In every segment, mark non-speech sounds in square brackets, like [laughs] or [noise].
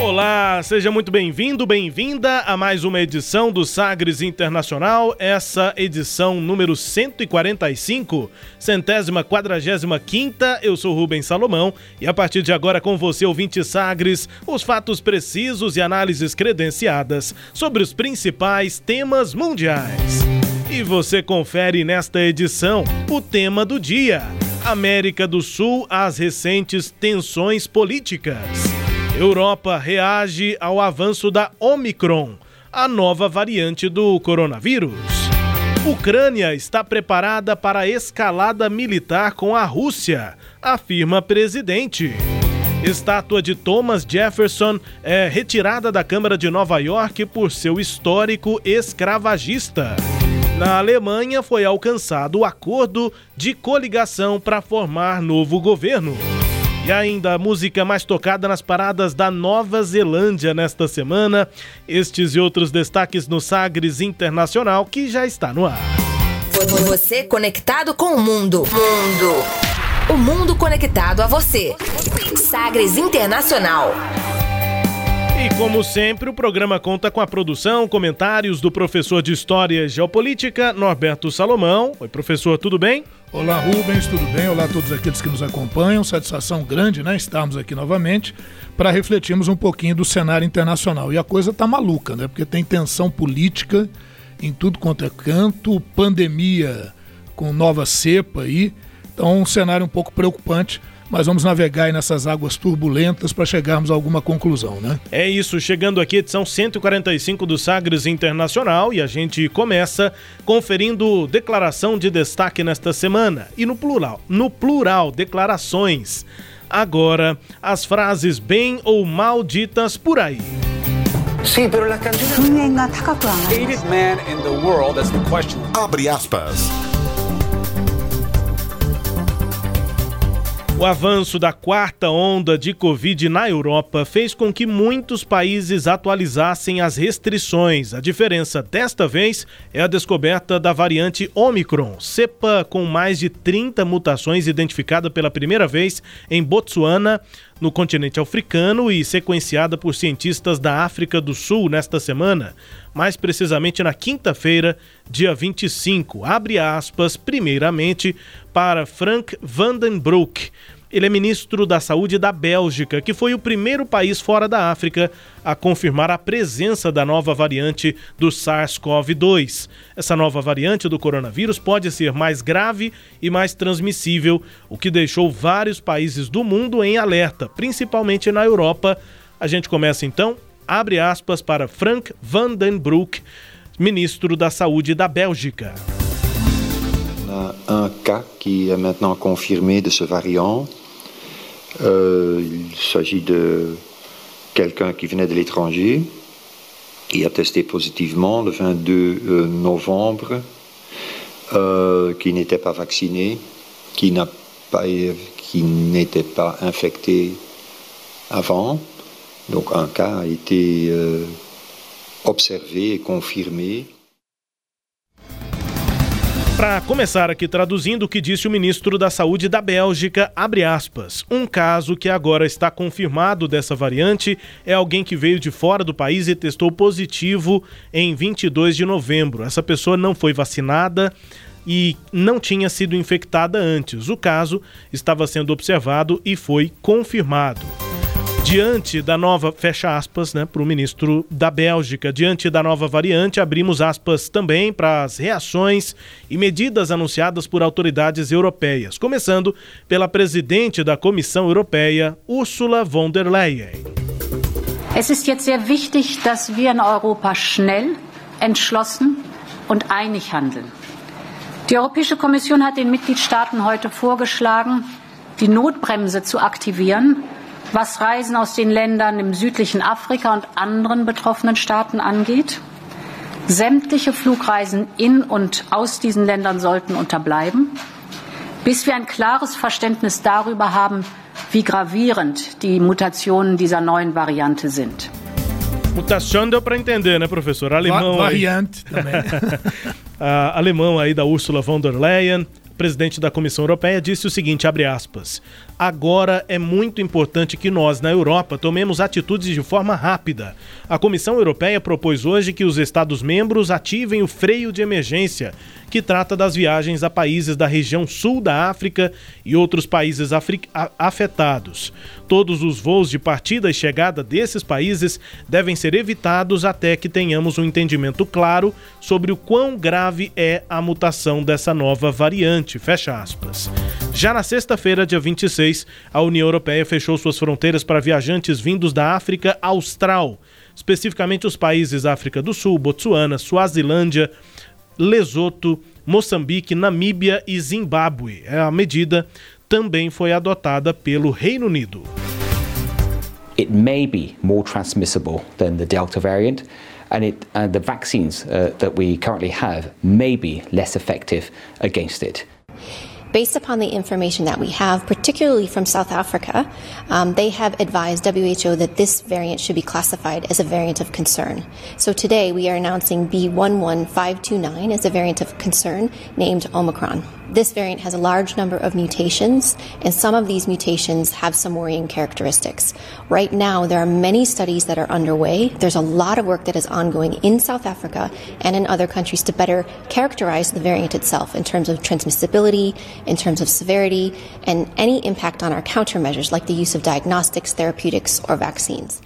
Olá, seja muito bem-vindo, bem-vinda a mais uma edição do Sagres Internacional, essa edição número 145, centésima quadragésima quinta. Eu sou Rubens Salomão e a partir de agora com você, ouvinte Sagres, os fatos precisos e análises credenciadas sobre os principais temas mundiais. E você confere nesta edição o tema do dia: América do Sul às recentes tensões políticas. Europa reage ao avanço da Omicron, a nova variante do coronavírus. Ucrânia está preparada para escalada militar com a Rússia, afirma presidente. Estátua de Thomas Jefferson é retirada da Câmara de Nova York por seu histórico escravagista. Na Alemanha foi alcançado o acordo de coligação para formar novo governo. E ainda a música mais tocada nas paradas da Nova Zelândia nesta semana. Estes e outros destaques no Sagres Internacional que já está no ar. Você conectado com o mundo. Mundo. O mundo conectado a você. Sagres Internacional. E como sempre, o programa conta com a produção, comentários do professor de História e Geopolítica, Norberto Salomão. Oi, professor, tudo bem? Olá, Rubens, tudo bem? Olá a todos aqueles que nos acompanham. Satisfação grande, né? Estarmos aqui novamente para refletirmos um pouquinho do cenário internacional. E a coisa tá maluca, né? Porque tem tensão política em tudo quanto é canto, pandemia com nova cepa aí. Então, um cenário um pouco preocupante mas vamos navegar aí nessas águas turbulentas para chegarmos a alguma conclusão, né? É isso, chegando aqui, edição 145 do Sagres Internacional, e a gente começa conferindo declaração de destaque nesta semana. E no plural, no plural, declarações. Agora, as frases bem ou mal ditas por aí. Sí, pero las canciones... Abre aspas. O avanço da quarta onda de Covid na Europa fez com que muitos países atualizassem as restrições. A diferença desta vez é a descoberta da variante Omicron, cepa com mais de 30 mutações identificada pela primeira vez em Botsuana, no continente africano e sequenciada por cientistas da África do Sul nesta semana, mais precisamente na quinta-feira, dia 25. Abre aspas, primeiramente, para Frank Vandenbroek. Ele é ministro da Saúde da Bélgica, que foi o primeiro país fora da África a confirmar a presença da nova variante do SARS-CoV-2. Essa nova variante do coronavírus pode ser mais grave e mais transmissível, o que deixou vários países do mundo em alerta, principalmente na Europa. A gente começa então, abre aspas para Frank Vandenbroek, ministro da Saúde da Bélgica. Un cas qui est maintenant confirmé de ce variant. Euh, il s'agit de quelqu'un qui venait de l'étranger, qui a testé positivement le 22 euh, novembre, euh, qui n'était pas vacciné, qui n'était pas infecté avant. Donc un cas a été observé et confirmé. Para começar aqui traduzindo o que disse o ministro da Saúde da Bélgica, abre aspas. Um caso que agora está confirmado dessa variante é alguém que veio de fora do país e testou positivo em 22 de novembro. Essa pessoa não foi vacinada e não tinha sido infectada antes. O caso estava sendo observado e foi confirmado. Diante da nova, fecha aspas, né, para o ministro da Bélgica, diante da nova variante, abrimos aspas também para as reações e medidas anunciadas por autoridades europeias, começando pela presidente da Comissão Europeia, Ursula von der Leyen. Es ist jetzt sehr wichtig, dass wir in Europa schnell, entschlossen und einig handeln. Die Europäische Kommission hat den Mitgliedstaaten heute vorgeschlagen, die Notbremse zu aktivieren, was Reisen aus den Ländern im südlichen Afrika und anderen betroffenen Staaten angeht. Sämtliche Flugreisen in und aus diesen Ländern sollten unterbleiben, bis wir ein klares Verständnis darüber haben, wie gravierend die Mutationen dieser neuen Variante sind. Mutação deu para entender, né, professor? Alemão. Va variante aí. também. uh, [laughs] alemão aí da Ursula von der Leyen, presidente da Comissão Europeia, disse o seguinte, aspas: Agora é muito importante que nós, na Europa, tomemos atitudes de forma rápida. A Comissão Europeia propôs hoje que os Estados-membros ativem o freio de emergência, que trata das viagens a países da região sul da África e outros países afetados. Todos os voos de partida e chegada desses países devem ser evitados até que tenhamos um entendimento claro sobre o quão grave é a mutação dessa nova variante. Fecha aspas. Já na sexta-feira, dia 26, a União Europeia fechou suas fronteiras para viajantes vindos da África Austral, especificamente os países África do Sul, Botsuana, Suazilândia, Lesoto, Moçambique, Namíbia e Zimbábue. A medida também foi adotada pelo Reino Unido. It may be more transmissible than the Delta variant. and it, uh, the vaccines uh, that we currently have may be less effective against it. Based upon the information that we have, particularly from South Africa, um, they have advised WHO that this variant should be classified as a variant of concern. So today we are announcing B11529 as a variant of concern named Omicron. This variant has a large number of mutations, and some of these mutations have some worrying characteristics. Right now, there are many studies that are underway. There's a lot of work that is ongoing in South Africa and in other countries to better characterize the variant itself in terms of transmissibility, in terms of severity, and any impact on our countermeasures like the use of diagnostics, therapeutics, or vaccines.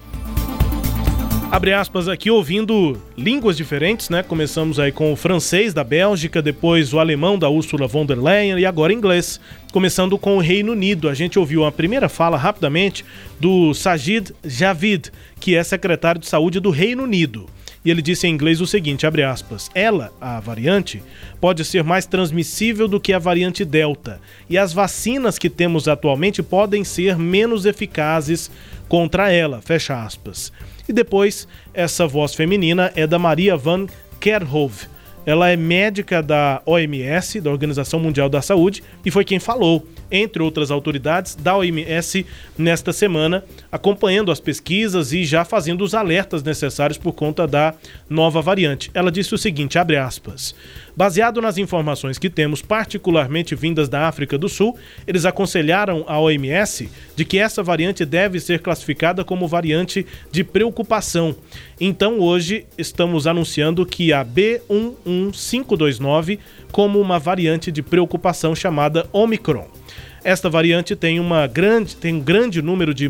Abre aspas aqui, ouvindo línguas diferentes, né? Começamos aí com o francês da Bélgica, depois o alemão da Ursula von der Leyen e agora inglês. Começando com o Reino Unido. A gente ouviu a primeira fala rapidamente do Sajid Javid, que é secretário de saúde do Reino Unido. E ele disse em inglês o seguinte, abre aspas, ela, a variante, pode ser mais transmissível do que a variante Delta, e as vacinas que temos atualmente podem ser menos eficazes contra ela, fecha aspas. E depois, essa voz feminina é da Maria Van Kerhove. Ela é médica da OMS, da Organização Mundial da Saúde, e foi quem falou, entre outras autoridades da OMS, nesta semana, acompanhando as pesquisas e já fazendo os alertas necessários por conta da nova variante. Ela disse o seguinte, abre aspas: Baseado nas informações que temos, particularmente vindas da África do Sul, eles aconselharam a OMS de que essa variante deve ser classificada como variante de preocupação. Então, hoje estamos anunciando que a B11529 como uma variante de preocupação chamada Omicron. Esta variante tem, uma grande, tem um grande número de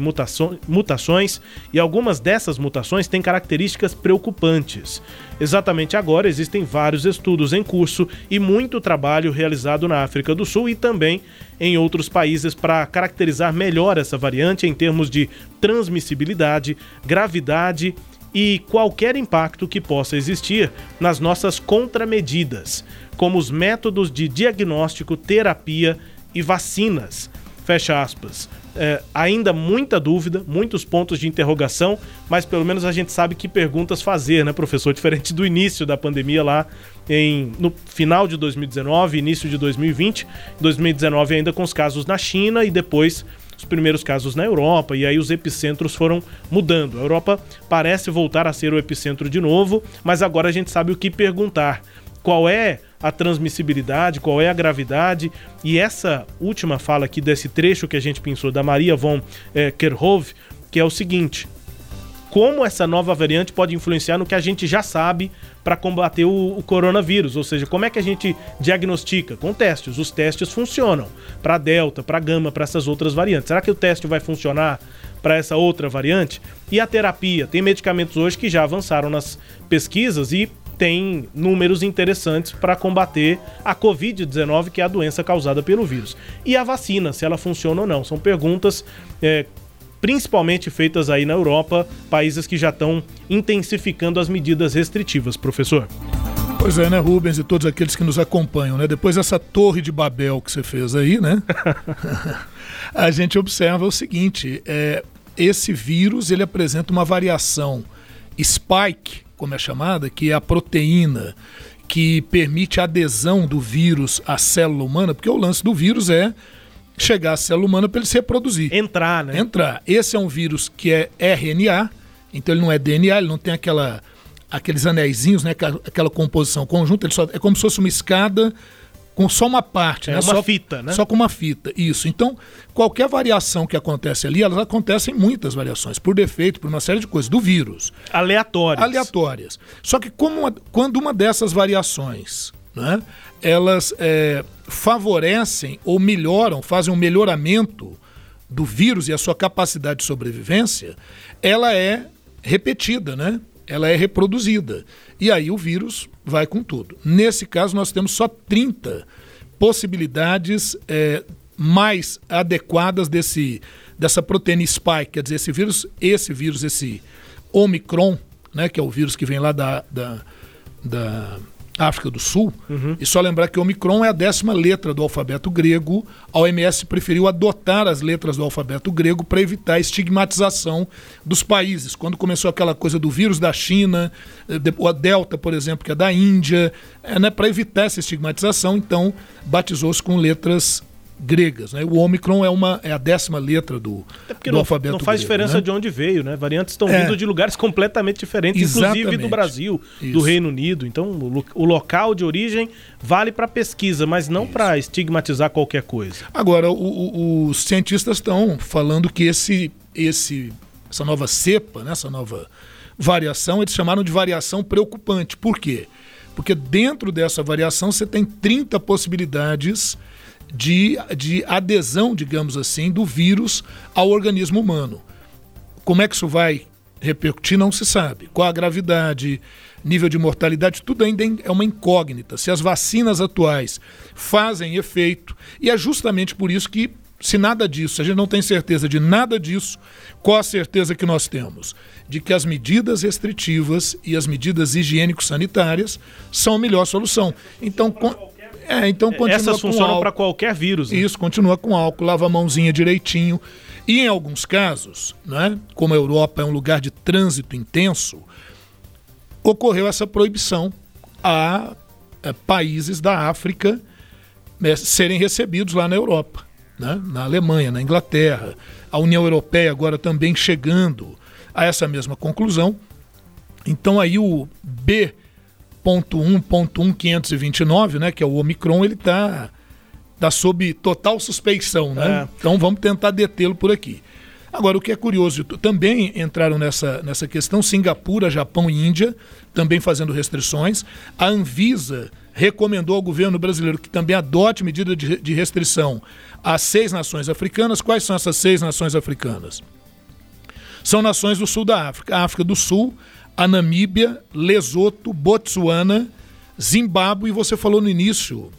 mutações e algumas dessas mutações têm características preocupantes. Exatamente agora existem vários estudos em curso e muito trabalho realizado na África do Sul e também em outros países para caracterizar melhor essa variante em termos de transmissibilidade, gravidade e qualquer impacto que possa existir nas nossas contramedidas, como os métodos de diagnóstico, terapia e vacinas. Fecha aspas. É, ainda muita dúvida, muitos pontos de interrogação, mas pelo menos a gente sabe que perguntas fazer, né, professor? [laughs] Diferente do início da pandemia lá em, no final de 2019, início de 2020, 2019 ainda com os casos na China e depois os primeiros casos na Europa, e aí os epicentros foram mudando. A Europa parece voltar a ser o epicentro de novo, mas agora a gente sabe o que perguntar. Qual é a transmissibilidade, qual é a gravidade. E essa última fala aqui desse trecho que a gente pensou da Maria von eh, Kerhove, que é o seguinte: como essa nova variante pode influenciar no que a gente já sabe para combater o, o, coronavírus, ou seja, como é que a gente diagnostica? Com testes. Os testes funcionam para Delta, para Gama, para essas outras variantes. Será que o teste vai funcionar para essa outra variante? E a terapia? Tem medicamentos hoje que já avançaram nas pesquisas e tem números interessantes para combater a Covid-19, que é a doença causada pelo vírus. E a vacina, se ela funciona ou não. São perguntas é, principalmente feitas aí na Europa, países que já estão intensificando as medidas restritivas, professor. Pois é, né, Rubens e todos aqueles que nos acompanham, né? Depois dessa torre de Babel que você fez aí, né? [laughs] a gente observa o seguinte: é, esse vírus ele apresenta uma variação spike, como é chamada, que é a proteína que permite a adesão do vírus à célula humana, porque o lance do vírus é chegar à célula humana para ele se reproduzir. Entrar, né? Entrar. Esse é um vírus que é RNA, então ele não é DNA, ele não tem aquela aqueles anéisinhos, né, aquela composição conjunta, ele só, é como se fosse uma escada com só uma parte, é né? uma só, fita, né? Só com uma fita, isso. Então, qualquer variação que acontece ali, elas acontecem muitas variações, por defeito, por uma série de coisas, do vírus. Aleatórias. Aleatórias. Só que como quando uma dessas variações, né, elas é, favorecem ou melhoram, fazem um melhoramento do vírus e a sua capacidade de sobrevivência, ela é repetida, né? ela é reproduzida. E aí o vírus vai com tudo. Nesse caso, nós temos só 30 possibilidades é, mais adequadas desse, dessa proteína spike, quer dizer, esse vírus, esse vírus, esse Omicron, né, que é o vírus que vem lá da, da, da África do Sul. Uhum. E só lembrar que o Omicron é a décima letra do alfabeto grego. A OMS preferiu adotar as letras do alfabeto grego para evitar a estigmatização dos países. Quando começou aquela coisa do vírus da China, eh, a Delta, por exemplo, que é da Índia, é, né, para evitar essa estigmatização, então batizou-se com letras gregas. Né? O Omicron é, uma, é a décima letra do, é do não, alfabeto Não faz grego, diferença né? de onde veio, né? Variantes estão É. vindo de lugares completamente diferentes, inclusive Exatamente. do Brasil, do Isso. Reino Unido. Então, o, o local de origem vale para pesquisa, mas não para estigmatizar qualquer coisa. Agora, o- o- os cientistas estão falando que esse, esse, essa nova cepa, né, essa nova variação, eles chamaram de variação preocupante. Por quê? Porque dentro dessa variação você tem 30 possibilidades de, de adesão, digamos assim, do vírus ao organismo humano. Como é que isso vai repercutir, não se sabe. Qual a gravidade, nível de mortalidade, tudo ainda é uma incógnita. Se as vacinas atuais fazem efeito, e é justamente por isso que, se nada disso, se a gente não tem certeza de nada disso, qual a certeza que nós temos? De que as medidas restritivas e as medidas higiênico-sanitárias são a melhor solução. Então, con- é, então continua Essas funcionam para qualquer vírus. né? Isso, continua com álcool, lava a mãozinha direitinho. E em alguns casos, né, como a Europa é um lugar de trânsito intenso, ocorreu essa proibição a, eh, países da África eh, serem recebidos lá na Europa, né, na Alemanha, na Inglaterra. A União Europeia agora também chegando a essa mesma conclusão. Então aí o B.1.1.529, né, que é o Omicron, ele está tá sob total suspeição, né? É. Então vamos tentar detê-lo por aqui. Agora, o que é curioso, também entraram nessa, nessa questão Singapura, Japão e Índia, também fazendo restrições. A Anvisa recomendou ao governo brasileiro que também adote medida de, de restrição às seis nações africanas. Quais são essas seis nações africanas? São nações do sul da África. A África do Sul, a Namíbia, Lesoto, Botsuana, Zimbábue, e você falou no início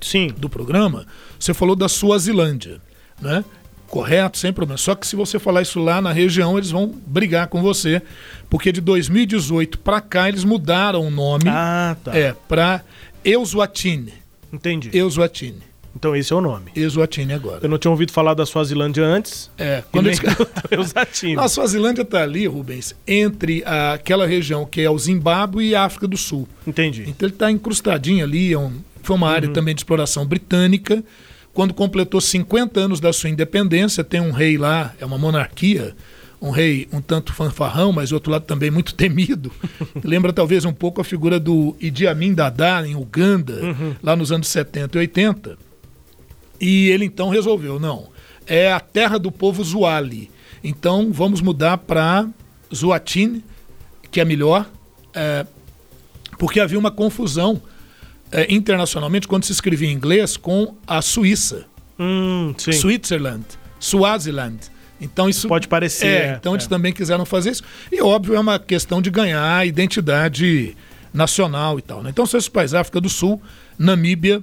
Sim. do programa, você falou da Suazilândia, né? Correto, sem problema. Só que se você falar isso lá na região, eles vão brigar com você, porque de 2018 para cá eles mudaram o nome Ah, tá. é para Euswatini. Entendi. Euswatini. Então esse é o nome. Euswatini agora. Eu não tinha ouvido falar da Suazilândia antes. É, Quando eles... eu. [laughs] A Suazilândia está ali, Rubens, entre a- aquela região que é o Zimbábue e a África do Sul. Entendi. Então ele está encrustadinho ali, é um- foi uma área também de exploração britânica. Quando completou 50 anos da sua independência, tem um rei lá, é uma monarquia, um rei um tanto fanfarrão, mas outro lado também muito [laughs] temido. Lembra talvez um pouco a figura do Idi Amin Dada em Uganda, lá nos anos 70 e 80. E ele então resolveu, não, é a terra do povo Zuali. Então vamos mudar para Zuatini, que é melhor, é, porque havia uma confusão é, internacionalmente quando se escrevia em inglês com a Suíça, Hum. Switzerland, Swaziland. Então isso Pode parecer, É, é, então eles é. também quiseram fazer isso. E óbvio é uma questão de ganhar identidade nacional e tal. Né? Então são esses países: África do Sul, Namíbia,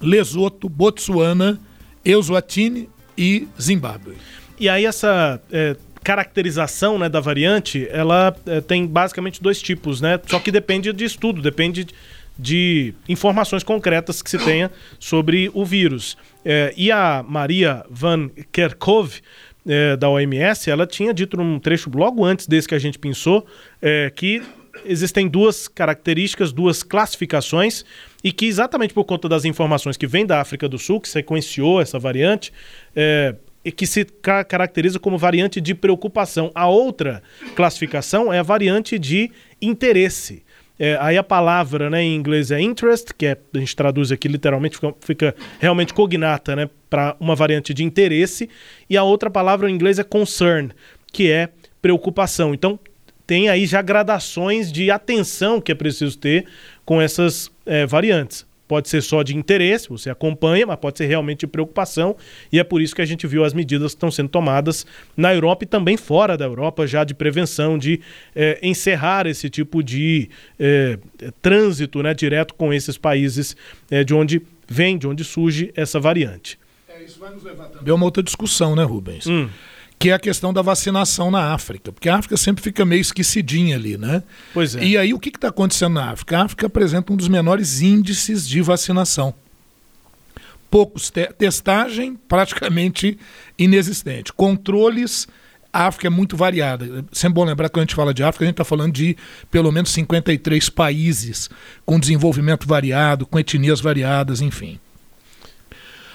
Lesoto, Botsuana, Eswatini e Zimbábue. E aí essa. é, caracterização né, da variante, ela é, tem basicamente dois tipos, né? Só que depende de estudo, depende de informações concretas que se tenha sobre o vírus. É, e a Maria Van Kerkhove, é, da OMS, ela tinha dito num trecho logo antes desse que a gente pensou, é, que existem duas características, duas classificações, e que exatamente por conta das informações que vêm da África do Sul, que sequenciou essa variante, é, e que se ca caracteriza como variante de preocupação. A outra classificação é a variante de interesse. É, aí a palavra né, em inglês é interest, que é, a gente traduz aqui literalmente, fica, fica realmente cognata né, para uma variante de interesse, e a outra palavra em inglês é concern, que é preocupação. Então tem aí já gradações de atenção que é preciso ter com essas é, variantes pode ser só de interesse, você acompanha, mas pode ser realmente de preocupação, e é por isso que a gente viu as medidas que estão sendo tomadas na Europa e também fora da Europa, já de prevenção, de é, encerrar esse tipo de é, trânsito né, direto com esses países de onde vem, de onde surge essa variante. É, isso vai nos levar também a uma outra discussão, né, Rubens? Hum que é a questão da vacinação na África, porque a África sempre fica meio esquecidinha ali, né? Pois é. E aí o que está acontecendo na África? A África apresenta um dos menores índices de vacinação. Poucos te testagem praticamente inexistente. Controles, a África é muito variada. Sempre bom lembrar que quando a gente fala de África, a gente está falando de pelo menos 53 países com desenvolvimento variado, com etnias variadas, enfim.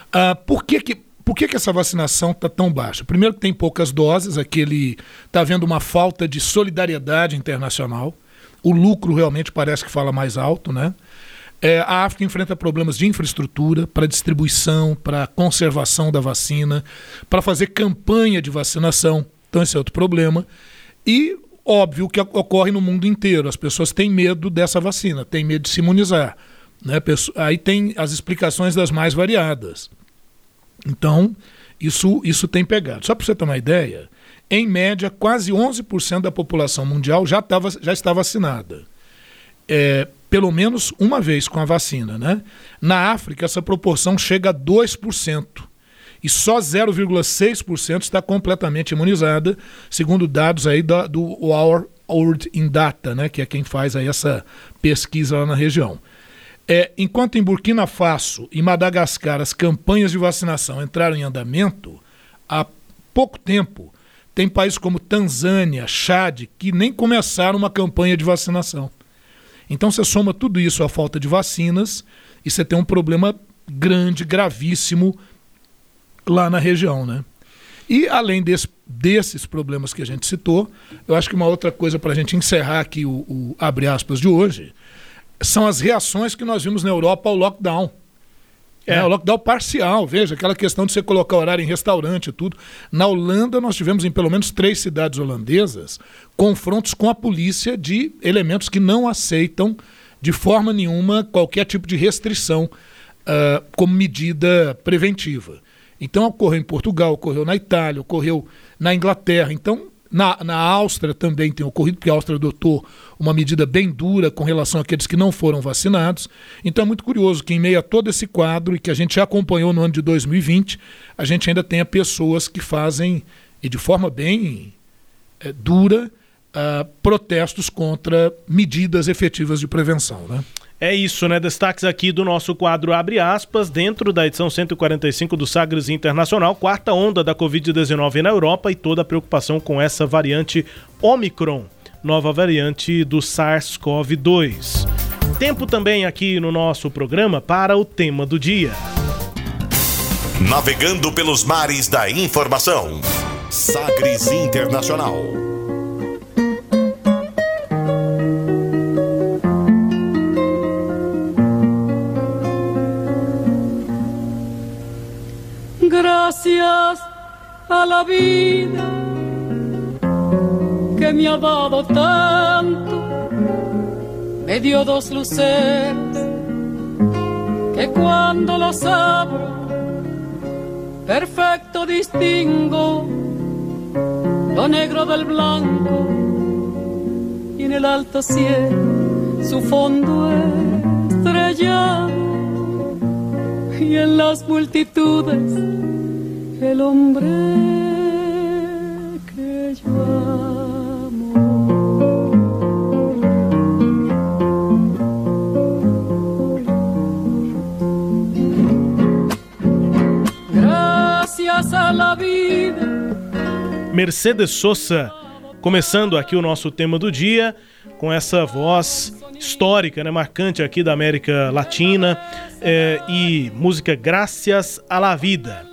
Uh, por que, que por que, que essa vacinação está tão baixa? Primeiro que tem poucas doses, aquele está havendo uma falta de solidariedade internacional. O lucro realmente parece que fala mais alto, né? É, a África enfrenta problemas de infraestrutura para distribuição, para conservação da vacina, para fazer campanha de vacinação. Então esse é outro problema. E óbvio que ocorre no mundo inteiro. As pessoas têm medo dessa vacina, têm medo de se imunizar. Né? Aí tem as explicações das mais variadas. Então, isso, isso tem pegado. Só para você ter uma ideia, em média, quase 11% da população mundial já, tava, já está vacinada. É, pelo menos uma vez com a vacina. Né? Na África, essa proporção chega a 2%. E só 0,6% está completamente imunizada, segundo dados aí da, do Our World in Data, né, que é quem faz aí essa pesquisa lá na região. É, enquanto em Burkina Faso e Madagascar as campanhas de vacinação entraram em andamento, há pouco tempo tem países como Tanzânia, Chad, que nem começaram uma campanha de vacinação. Então você soma tudo isso à falta de vacinas e você tem um problema grande, gravíssimo lá na região, né? E além desse, desses problemas que a gente citou, eu acho que uma outra coisa para a gente encerrar aqui o, o abre aspas de hoje são as reações que nós vimos na Europa ao lockdown. É. é, o lockdown parcial, veja, aquela questão de você colocar horário em restaurante e tudo. Na Holanda, nós tivemos em pelo menos três cidades holandesas confrontos com a polícia de elementos que não aceitam de forma nenhuma qualquer tipo de restrição uh, como medida preventiva. Então ocorreu em Portugal, ocorreu na Itália, ocorreu na Inglaterra. Então na, na Áustria também tem ocorrido, porque a Áustria adotou uma medida bem dura com relação àqueles que não foram vacinados. Então é muito curioso que, em meio a todo esse quadro, e que a gente já acompanhou no ano de 2020, a gente ainda tenha pessoas que fazem, e de forma bem é, dura, uh, protestos contra medidas efetivas de prevenção. Né? É isso, né? Destaques aqui do nosso quadro Abre aspas, dentro da edição 145 do Sagres Internacional, quarta onda da Covid-19 na Europa e toda a preocupação com essa variante Omicron, nova variante do SARS-CoV-2. Tempo também aqui no nosso programa para o tema do dia. Navegando pelos mares da informação. Sagres Internacional. Gracias a la vida que me ha dado tanto, me dio dos luces que cuando las abro, perfecto distingo lo negro del blanco y en el alto cielo su fondo estrellado y en las multitudes el hombre que bello amor. Gracias a la vida. Mercedes Sosa, começando aqui o nosso tema do dia, com essa voz histórica, né, marcante aqui da América Latina é, e música Gracias a la Vida.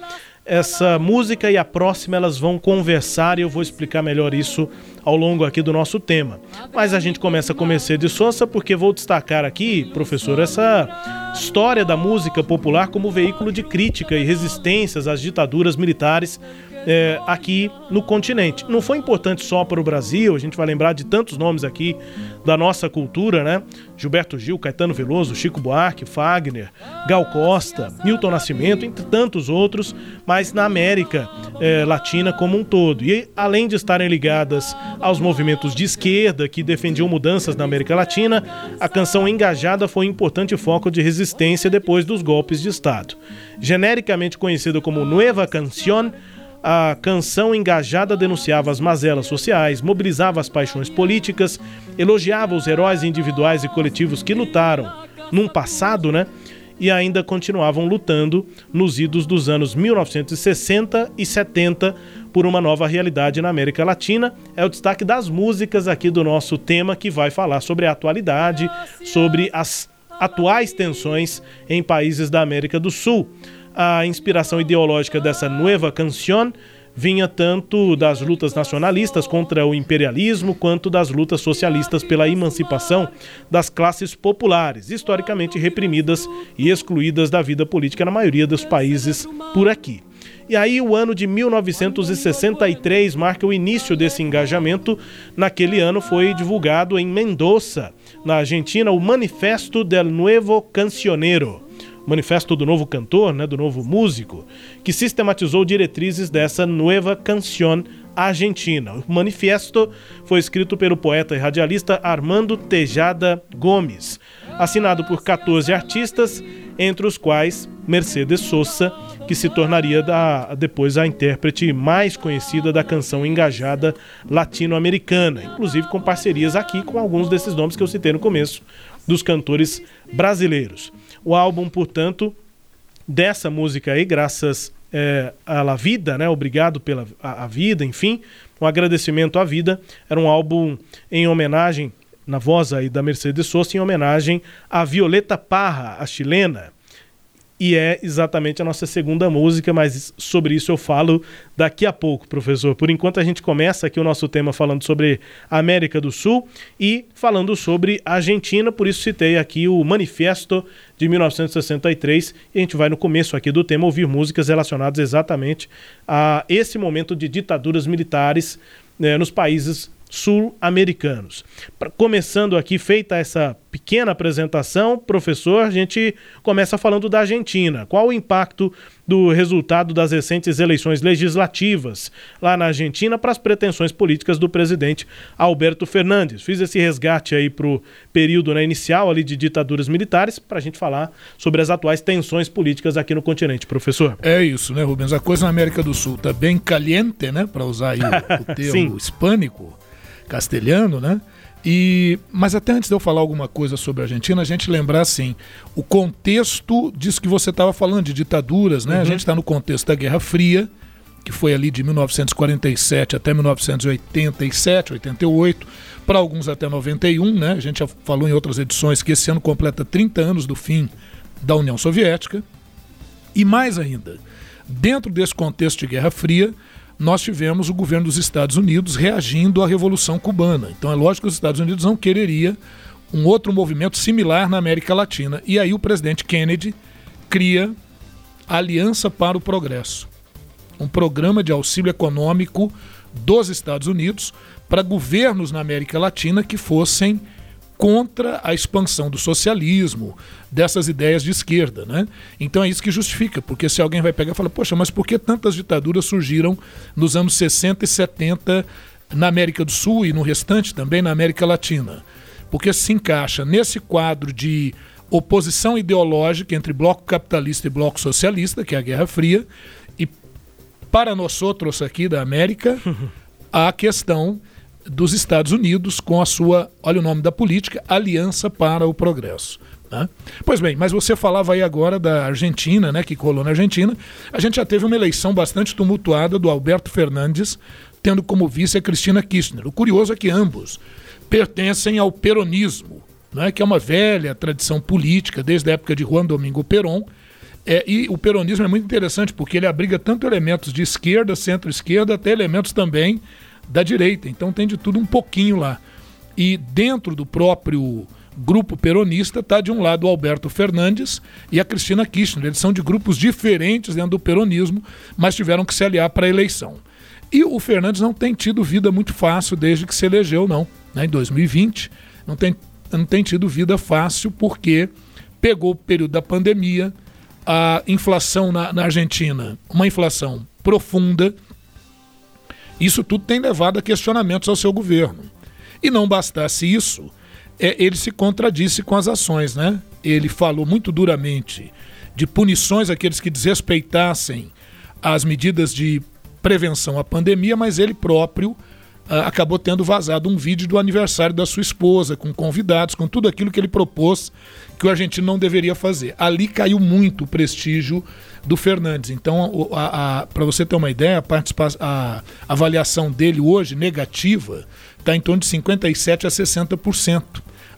Essa música e a próxima elas vão conversar e eu vou explicar melhor isso ao longo aqui do nosso tema. Mas a gente começa com Mercedes Sosa porque vou destacar aqui, professor, essa história da música popular como veículo de crítica e resistências às ditaduras militares é, aqui no continente. Não foi importante só para o Brasil, a gente vai lembrar de tantos nomes aqui da nossa cultura, né? Gilberto Gil, Caetano Veloso, Chico Buarque, Fagner, Gal Costa, Milton Nascimento, entre tantos outros, mas na América é, Latina como um todo. E além de estarem ligadas aos movimentos de esquerda que defendiam mudanças na América Latina, a canção engajada foi um importante foco de resistência depois dos golpes de Estado. Genericamente conhecida como Nueva Canción, a canção engajada denunciava as mazelas sociais, mobilizava as paixões políticas, elogiava os heróis individuais e coletivos que lutaram num passado, né? E ainda continuavam lutando nos idos dos anos 1960 e 70 por uma nova realidade na América Latina. É o destaque das músicas aqui do nosso tema que vai falar sobre a atualidade, sobre as atuais tensões em países da América do Sul a inspiração ideológica dessa Nueva Canción vinha tanto das lutas nacionalistas contra o imperialismo quanto das lutas socialistas pela emancipação das classes populares, historicamente reprimidas e excluídas da vida política na maioria dos países por aqui. E aí, o ano de 1963 marca o início desse engajamento. Naquele ano foi divulgado em Mendoza, na Argentina, o Manifesto del Nuevo Cancionero manifesto do novo cantor, né, do novo músico, que sistematizou diretrizes dessa Nueva Canción argentina. O manifesto foi escrito pelo poeta e radialista Armando Tejada Gomes, assinado por 14 artistas, entre os quais Mercedes Sosa, que se tornaria da, depois a intérprete mais conhecida da canção engajada latino-americana, inclusive com parcerias aqui com alguns desses nomes que eu citei no começo dos cantores brasileiros. O álbum, portanto, dessa música aí, graças é, à Vida, né? Obrigado pela a, a, vida, enfim, um agradecimento à vida. Era um álbum em homenagem, na voz aí da Mercedes Sosa, em homenagem a Violeta Parra, a chilena e é exatamente a nossa segunda música, mas sobre isso eu falo daqui a pouco, professor. Por enquanto a gente começa aqui o nosso tema falando sobre América do Sul e falando sobre Argentina, por isso citei aqui o Manifesto de 1963 e a gente vai no começo aqui do tema ouvir músicas relacionadas exatamente a esse momento de ditaduras militares né, nos países sul-americanos. Começando aqui, feita essa pequena apresentação, professor, a gente começa falando da Argentina. Qual o impacto do resultado das recentes eleições legislativas lá na Argentina para as pretensões políticas do presidente Alberto Fernandes? Fiz esse resgate aí para o período né, inicial ali de ditaduras militares para a gente falar sobre as atuais tensões políticas aqui no continente, professor. É isso, né, Rubens? A coisa na América do Sul está bem caliente, né, para usar o, o [laughs] termo hispânico castelhano, né? E, mas até antes de eu falar alguma coisa sobre a Argentina, a gente lembrar assim, o contexto disso que você estava falando, de ditaduras, né? Uhum. A gente está no contexto da Guerra Fria, que foi ali de 1947 até 1987, 88, para alguns até 91, né? A gente já falou em outras edições que esse ano completa 30 anos do fim da União Soviética. E mais ainda, dentro desse contexto de Guerra Fria, nós tivemos o governo dos Estados Unidos reagindo à Revolução Cubana. Então é lógico que os Estados Unidos não quereria um outro movimento similar na América Latina. E aí o presidente Kennedy cria a Aliança para o Progresso, um programa de auxílio econômico dos Estados Unidos para governos na América Latina que fossem contra a expansão do socialismo, dessas ideias de esquerda. Né? Então é isso que justifica, porque se alguém vai pegar e falar, poxa, mas por que tantas ditaduras surgiram nos anos 60 e 70 na América do Sul e no restante também na América Latina? Porque se encaixa nesse quadro de oposição ideológica entre bloco capitalista e bloco socialista, que é a Guerra Fria, e para nós outros aqui da América, [laughs] a questão dos Estados Unidos com a sua, olha o nome da política, Aliança para o Progresso. Né? Pois bem, mas você falava aí agora da Argentina, né, que colou na Argentina. A gente já teve uma eleição bastante tumultuada do Alberto Fernandes, tendo como vice a Cristina Kirchner. O curioso é que ambos pertencem ao peronismo, né, que é uma velha tradição política desde a época de Juan Domingo Perón. É, e o peronismo é muito interessante porque ele abriga tanto elementos de esquerda, centro-esquerda, até elementos também da direita. Então tem de tudo um pouquinho lá. E dentro do próprio grupo peronista está de um lado o Alberto Fernandes e a Cristina Kirchner. Eles são de grupos diferentes dentro do peronismo, mas tiveram que se aliar para a eleição. E o Fernandes não tem tido vida muito fácil desde que se elegeu, não. Né? Em 2020, não tem, não tem tido vida fácil porque pegou o período da pandemia, a inflação na, na Argentina, uma inflação profunda, isso tudo tem levado a questionamentos ao seu governo. E não bastasse isso, é, ele se contradisse com as ações, né? Ele falou muito duramente de punições àqueles que desrespeitassem as medidas de prevenção à pandemia, mas ele próprio acabou tendo vazado um vídeo do aniversário da sua esposa, com convidados, com tudo aquilo que ele propôs que o argentino não deveria fazer. Ali caiu muito o prestígio do Fernandes. Então, para você ter uma ideia, a, a avaliação dele hoje, negativa, está em torno de 57% a 60%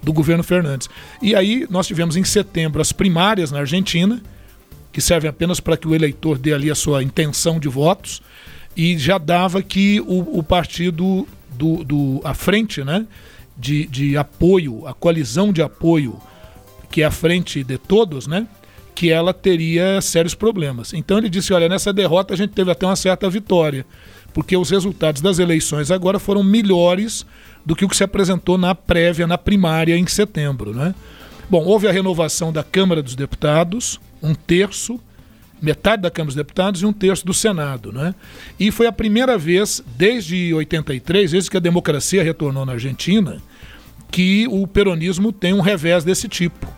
do governo Fernandes. E aí nós tivemos em setembro as primárias na Argentina, que servem apenas para que o eleitor dê ali a sua intenção de votos, e já dava que o, o partido do, do a frente, né, de, de apoio, a coalizão de apoio, que é a frente de todos, né, que ela teria sérios problemas. Então ele disse: olha, nessa derrota a gente teve até uma certa vitória, porque os resultados das eleições agora foram melhores do que o que se apresentou na prévia, na primária em setembro. Né? Bom, houve a renovação da Câmara dos Deputados, um terço, metade da Câmara dos Deputados e um terço do Senado. Né? E foi a primeira vez, desde 83, desde que a democracia retornou na Argentina, que o peronismo tem um revés desse tipo.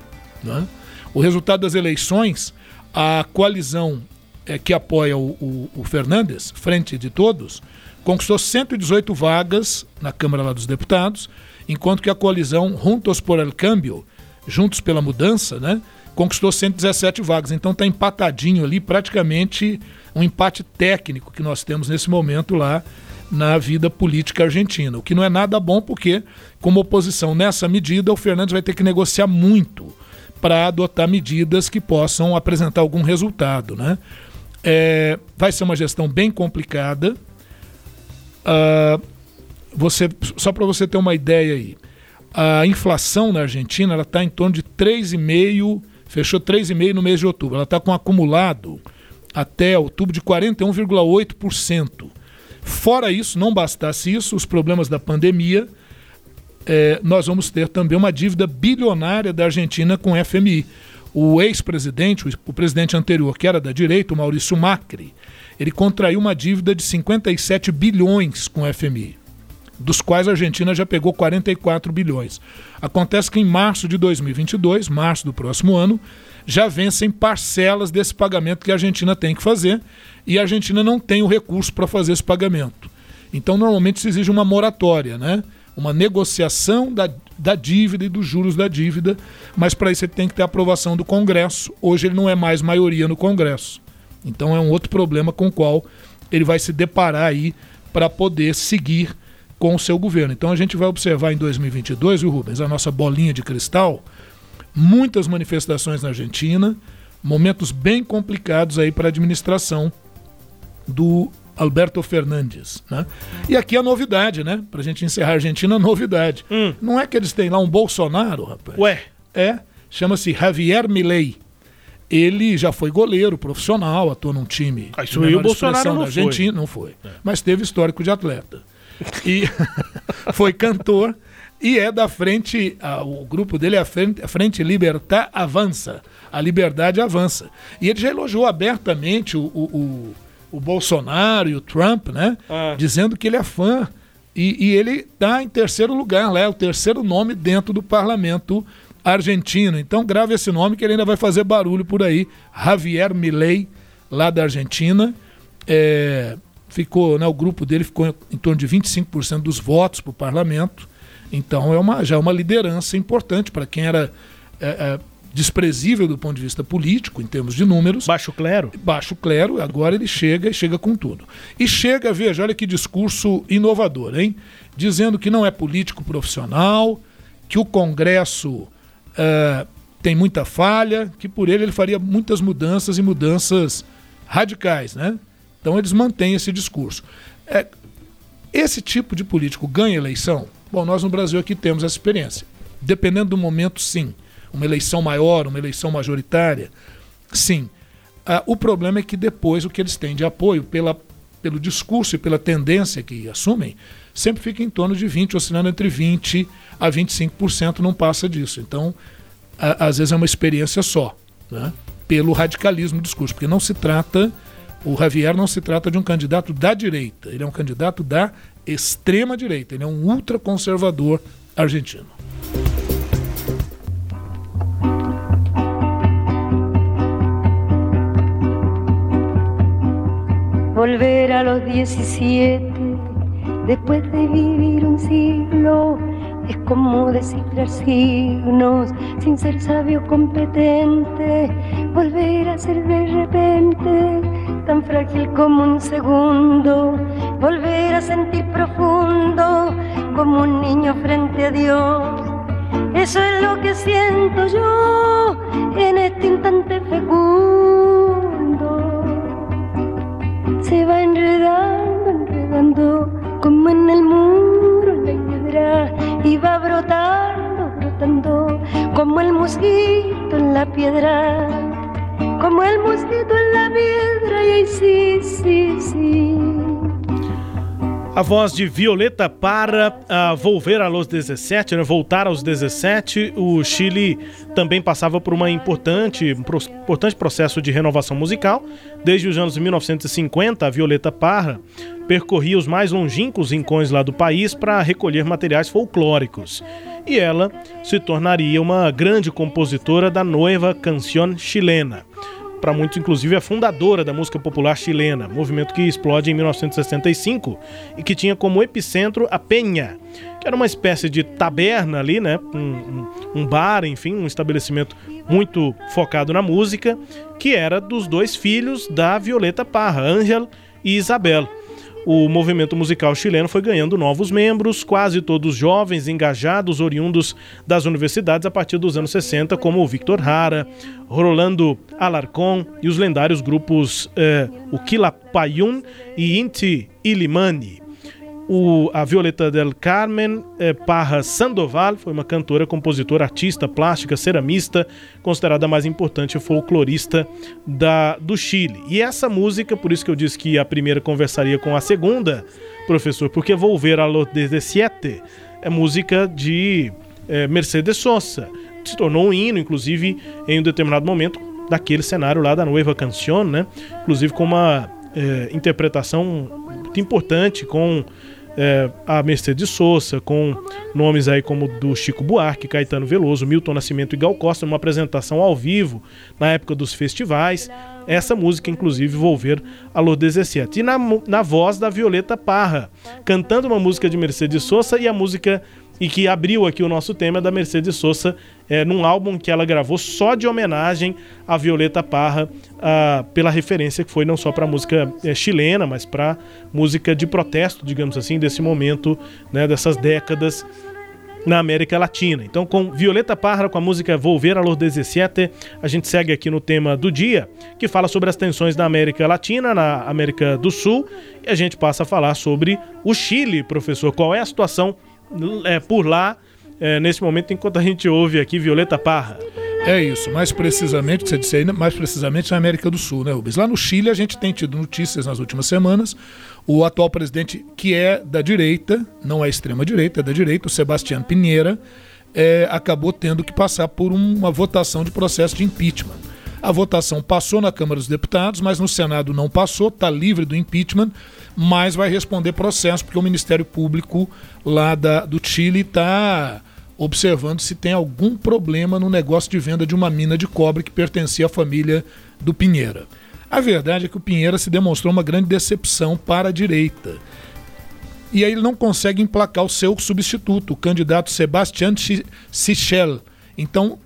Né? O resultado das eleições, a coalizão é, que apoia o, o, o, Fernandes, Frente de Todos, conquistou 118 vagas na Câmara lá dos Deputados, enquanto que a coalizão Juntos por el Cambio, Juntos pela Mudança, né, conquistou 117 vagas. Então está empatadinho ali, praticamente um empate técnico que nós temos nesse momento lá na vida política argentina. O que não é nada bom, porque, como oposição nessa medida, o Fernandes vai ter que negociar muito para adotar medidas que possam apresentar algum resultado. Né? É, vai ser uma gestão bem complicada. Uh, você, só para você ter uma ideia aí, a inflação na Argentina está em torno de 3,5%, fechou 3,5% no mês de outubro. Ela está com um acumulado até outubro de 41,8%. Fora isso, não bastasse isso, os problemas da pandemia é, nós vamos ter também uma dívida bilionária da Argentina com o FMI. O ex-presidente, o, presidente anterior, que era da direita, o Maurício Macri, ele contraiu uma dívida de 57 bilhões com o FMI, dos quais a Argentina já pegou 44 bilhões. Acontece que em março de 2022, março do próximo ano, já vencem parcelas desse pagamento que a Argentina tem que fazer e a Argentina não tem o recurso para fazer esse pagamento. Então, normalmente se exige uma moratória, né? uma negociação da, da dívida e dos juros da dívida, mas para isso ele tem que ter aprovação do Congresso. Hoje ele não é mais maioria no Congresso. Então é um outro problema com o qual ele vai se deparar aí para poder seguir com o seu governo. Então a gente vai observar em 2022, viu, Rubens, a nossa bolinha de cristal, muitas manifestações na Argentina, momentos bem complicados aí para a administração do Alberto Fernandes. Né? E aqui a novidade, né? Pra gente encerrar a Argentina, a novidade. Hum. Não é que eles têm lá um Bolsonaro, rapaz. Ué. É, chama-se Javier Milei. Ele já foi goleiro profissional, atuou num time. Ah, isso aí o Bolsonaro não Argentina, foi. não foi. É. Mas teve histórico de atleta. E [laughs] foi cantor e é da frente, a, o grupo dele é a frente, a frente Libertar Avança. A liberdade avança. E ele já elogiou abertamente o, o o Bolsonaro e o Trump, né? Ah. Dizendo que ele é fã. E, e ele está em terceiro lugar lá, é o terceiro nome dentro do parlamento argentino. Então grave esse nome que ele ainda vai fazer barulho por aí. Javier Milei, lá da Argentina. É, ficou, né, o grupo dele ficou em torno de 25% dos votos para o parlamento. Então é uma, já é uma liderança importante para quem era é, é, desprezível do ponto de vista político, em termos de números. Baixo clero. Baixo clero, agora ele chega e chega com tudo. E chega, veja, olha que discurso inovador, hein? Dizendo que não é político profissional, que o Congresso é, tem muita falha, que por ele ele faria muitas mudanças e mudanças radicais, né? Então eles mantêm esse discurso. É, esse tipo de político ganha eleição? Bom, nós no Brasil aqui temos essa experiência. Dependendo do momento, sim. Uma eleição maior, uma eleição majoritária, sim. Ah, o problema é que depois o que eles têm de apoio pela, pelo discurso e pela tendência que assumem, sempre fica em torno de 20, oscilando entre 20 a 25%, não passa disso. Então, a, às vezes é uma experiência só, né? pelo radicalismo do discurso, porque não se trata, o Javier não se trata de um candidato da direita, ele é um candidato da extrema direita, ele é um ultraconservador argentino. Volver a los 17 después de vivir un siglo es como descifrar signos sin ser sabio competente, volver a ser de repente tan frágil como un segundo, volver a sentir profundo como un niño frente a Dios. Eso es lo que siento yo en este instante fecundo. Se va enredando, enredando como en el muro la piedra y va brotando, brotando como el mosquito en la piedra, como el mosquito en la piedra y ahí sí, sí, sí. A voz de Violeta para uh, volver a los 17, né? voltar aos 17. O Chile também passava por uma importante, um pro, importante processo de renovação musical. Desde os anos 1950, a Violeta Parra percorria os mais longínquos rincões lá do país para recolher materiais folclóricos. E ela se tornaria uma grande compositora da noiva canción chilena para muitos, inclusive, a fundadora da música popular chilena, movimento que explode em 1965 e que tinha como epicentro a Penha, que era uma espécie de taberna ali, né? Um, um, bar, enfim, um estabelecimento muito focado na música, que era dos dois filhos da Violeta Parra, Ângel e Isabel o movimento musical chileno foi ganhando novos membros, quase todos jovens, engajados, oriundos das universidades a partir dos anos 60, como o Victor Hara, Rolando Alarcón e os lendários grupos eh, o Quilapayún e Inti Ilimani. O, a Violeta del Carmen eh, Parra Sandoval foi uma cantora, compositora, artista, plástica, ceramista, considerada a mais importante folclorista da, do Chile. E essa música, por isso que eu disse que a primeira conversaria com a segunda, professor, porque Volver a los 17 é música de eh, Mercedes Sosa. Se tornou um hino, inclusive, em um determinado momento daquele cenário lá da Nueva Canción, né? Inclusive com uma eh, interpretação muito importante, com é, a Mercedes Sosa, com nomes aí como do Chico Buarque, Caetano Veloso, Milton Nascimento e Gal Costa, numa apresentação ao vivo na época dos festivais. Essa música, inclusive, Volver Alô 17. E na, na voz da Violeta Parra, cantando uma música de Mercedes Sosa e a música e que abriu aqui o nosso tema da Mercedes Sosa, é, num álbum que ela gravou só de homenagem a Violeta Parra, a, pela referência que foi não só para música é, chilena, mas para música de protesto, digamos assim, desse momento, né, dessas décadas na América Latina. Então, com Violeta Parra, com a música Volver a los 17, a gente segue aqui no tema do dia, que fala sobre as tensões da América Latina, na América do Sul, e a gente passa a falar sobre o Chile, professor. Qual é a situação é, por lá é, nesse momento enquanto a gente ouve aqui Violeta Parra. É isso, mais precisamente, que você disse aí, mais precisamente na América do Sul, né, Rubens? Lá no Chile a gente tem tido notícias nas últimas semanas. O atual presidente, que é da direita, não é extrema-direita, é da direita, o Sebastião Pinheira, é, acabou tendo que passar por uma votação de processo de impeachment. A votação passou na Câmara dos Deputados, mas no Senado não passou, está livre do impeachment mas vai responder processo, porque o Ministério Público lá da, do Chile está observando se tem algum problema no negócio de venda de uma mina de cobre que pertencia à família do Pinheira. A verdade é que o Pinheira se demonstrou uma grande decepção para a direita. E aí ele não consegue emplacar o seu substituto, o candidato Sebastián Sichel. Então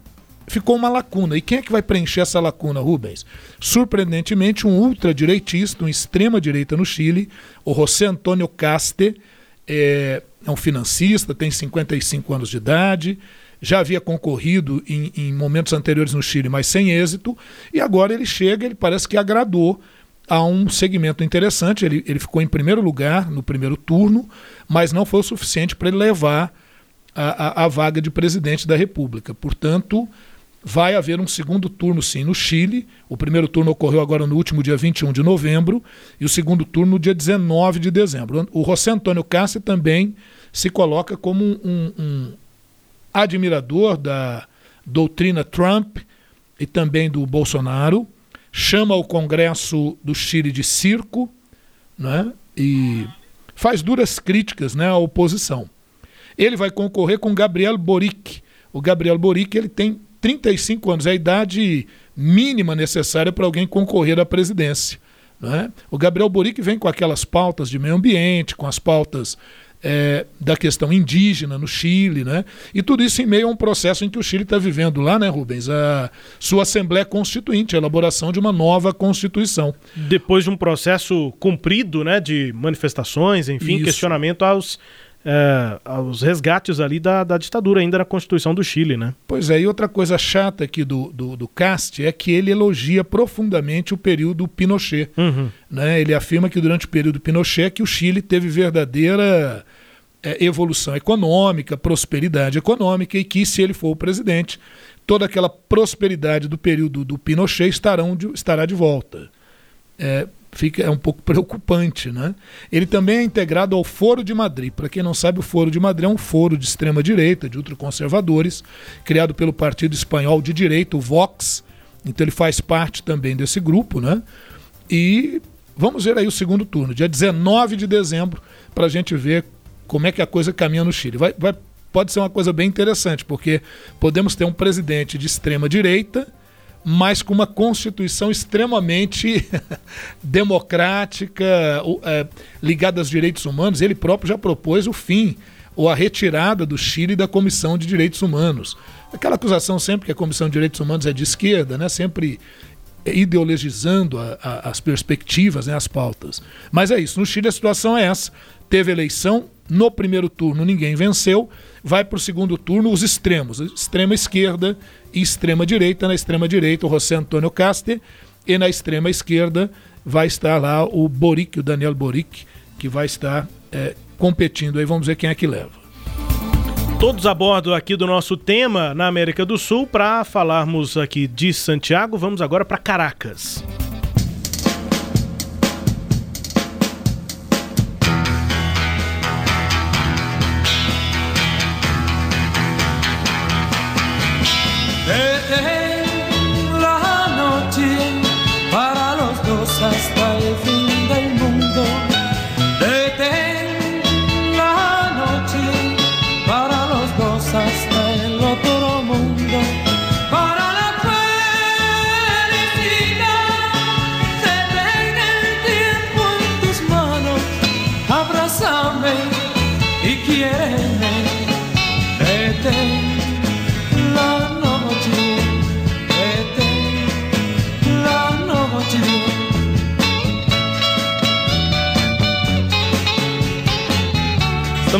ficou uma lacuna. E quem é que vai preencher essa lacuna, Rubens? Surpreendentemente, um ultradireitista, um extrema-direita no Chile, o José Antônio Caste, é, é um financista, tem 55 anos de idade, já havia concorrido em, em, momentos anteriores no Chile, mas sem êxito, e agora ele chega, ele parece que agradou a um segmento interessante. Ele, ele ficou em primeiro lugar no primeiro turno, mas não foi o suficiente para ele levar a, a, a, vaga de presidente da República. Portanto, vai haver um segundo turno, sim, no Chile. O primeiro turno ocorreu agora no último dia 21 de novembro e o segundo turno no dia 19 de dezembro. O José Antônio Cássio também se coloca como um, um admirador da doutrina Trump e também do Bolsonaro, chama o Congresso do Chile de circo né, e faz duras críticas né, à oposição. Ele vai concorrer com Gabriel Boric. O Gabriel Boric ele tem 35 anos, é a idade mínima necessária para alguém concorrer à presidência. Né? O Gabriel Boric vem com aquelas pautas de meio ambiente, com as pautas é, da questão indígena no Chile, né? E tudo isso em meio a um processo em que o Chile está vivendo lá, né, Rubens? A sua Assembleia Constituinte, a elaboração de uma nova Constituição. Depois de um processo cumprido, né, de manifestações, enfim, isso. questionamento aos é, aos resgates ali da, da ditadura ainda na Constituição do Chile, né? Pois é, e outra coisa chata aqui do, do, do Cast é que ele elogia profundamente o período Pinochet. Uhum. Né? Ele afirma que durante o período Pinochet que o Chile teve verdadeira é, evolução econômica, prosperidade econômica e que se ele for o presidente, toda aquela prosperidade do período do Pinochet estarão de, estará de volta. É, fica é um pouco preocupante, né? Ele também é integrado ao Foro de Madrid. Para quem não sabe, o Foro de Madrid é um foro de extrema direita, de ultraconservadores, criado pelo partido espanhol de direita, o Vox. Então ele faz parte também desse grupo, né? E vamos ver aí o segundo turno, dia 19 de dezembro, para a gente ver como é que a coisa caminha no Chile. Vai, vai, pode ser uma coisa bem interessante, porque podemos ter um presidente de extrema direita mas com uma constituição extremamente [laughs] democrática, é, ligada aos direitos humanos. Ele próprio já propôs o fim ou a retirada do Chile da Comissão de Direitos Humanos. Aquela acusação sempre que a Comissão de Direitos Humanos é de esquerda, né? sempre ideologizando a, a, as perspectivas, né? as pautas. Mas é isso, no Chile a situação é essa. Teve eleição, no primeiro turno ninguém venceu, vai para o segundo turno os extremos, extrema esquerda e extrema direita. Na extrema direita, o José Antônio Caste, e na extrema esquerda vai estar lá o Boric, o Daniel Boric, que vai estar é, competindo. Aí vamos ver quem é que leva. Todos a bordo aqui do nosso tema na América do Sul para falarmos aqui de Santiago. Vamos agora para Caracas.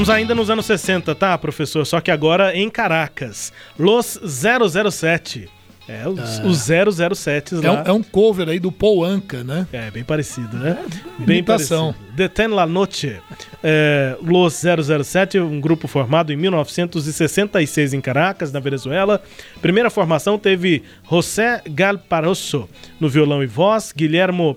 Estamos ainda nos anos 60, tá, professor? Só que agora em Caracas. Los 007. É, os, ah. os 007 lá. É um, é um, cover aí do Paul Anka, né? É, bem parecido, né? É, bem imitação. parecido. Deten la Noche. É, Los 007, um grupo formado em 1966 em Caracas, na Venezuela. Primeira formação teve José Galparoso no violão e voz, Guilhermo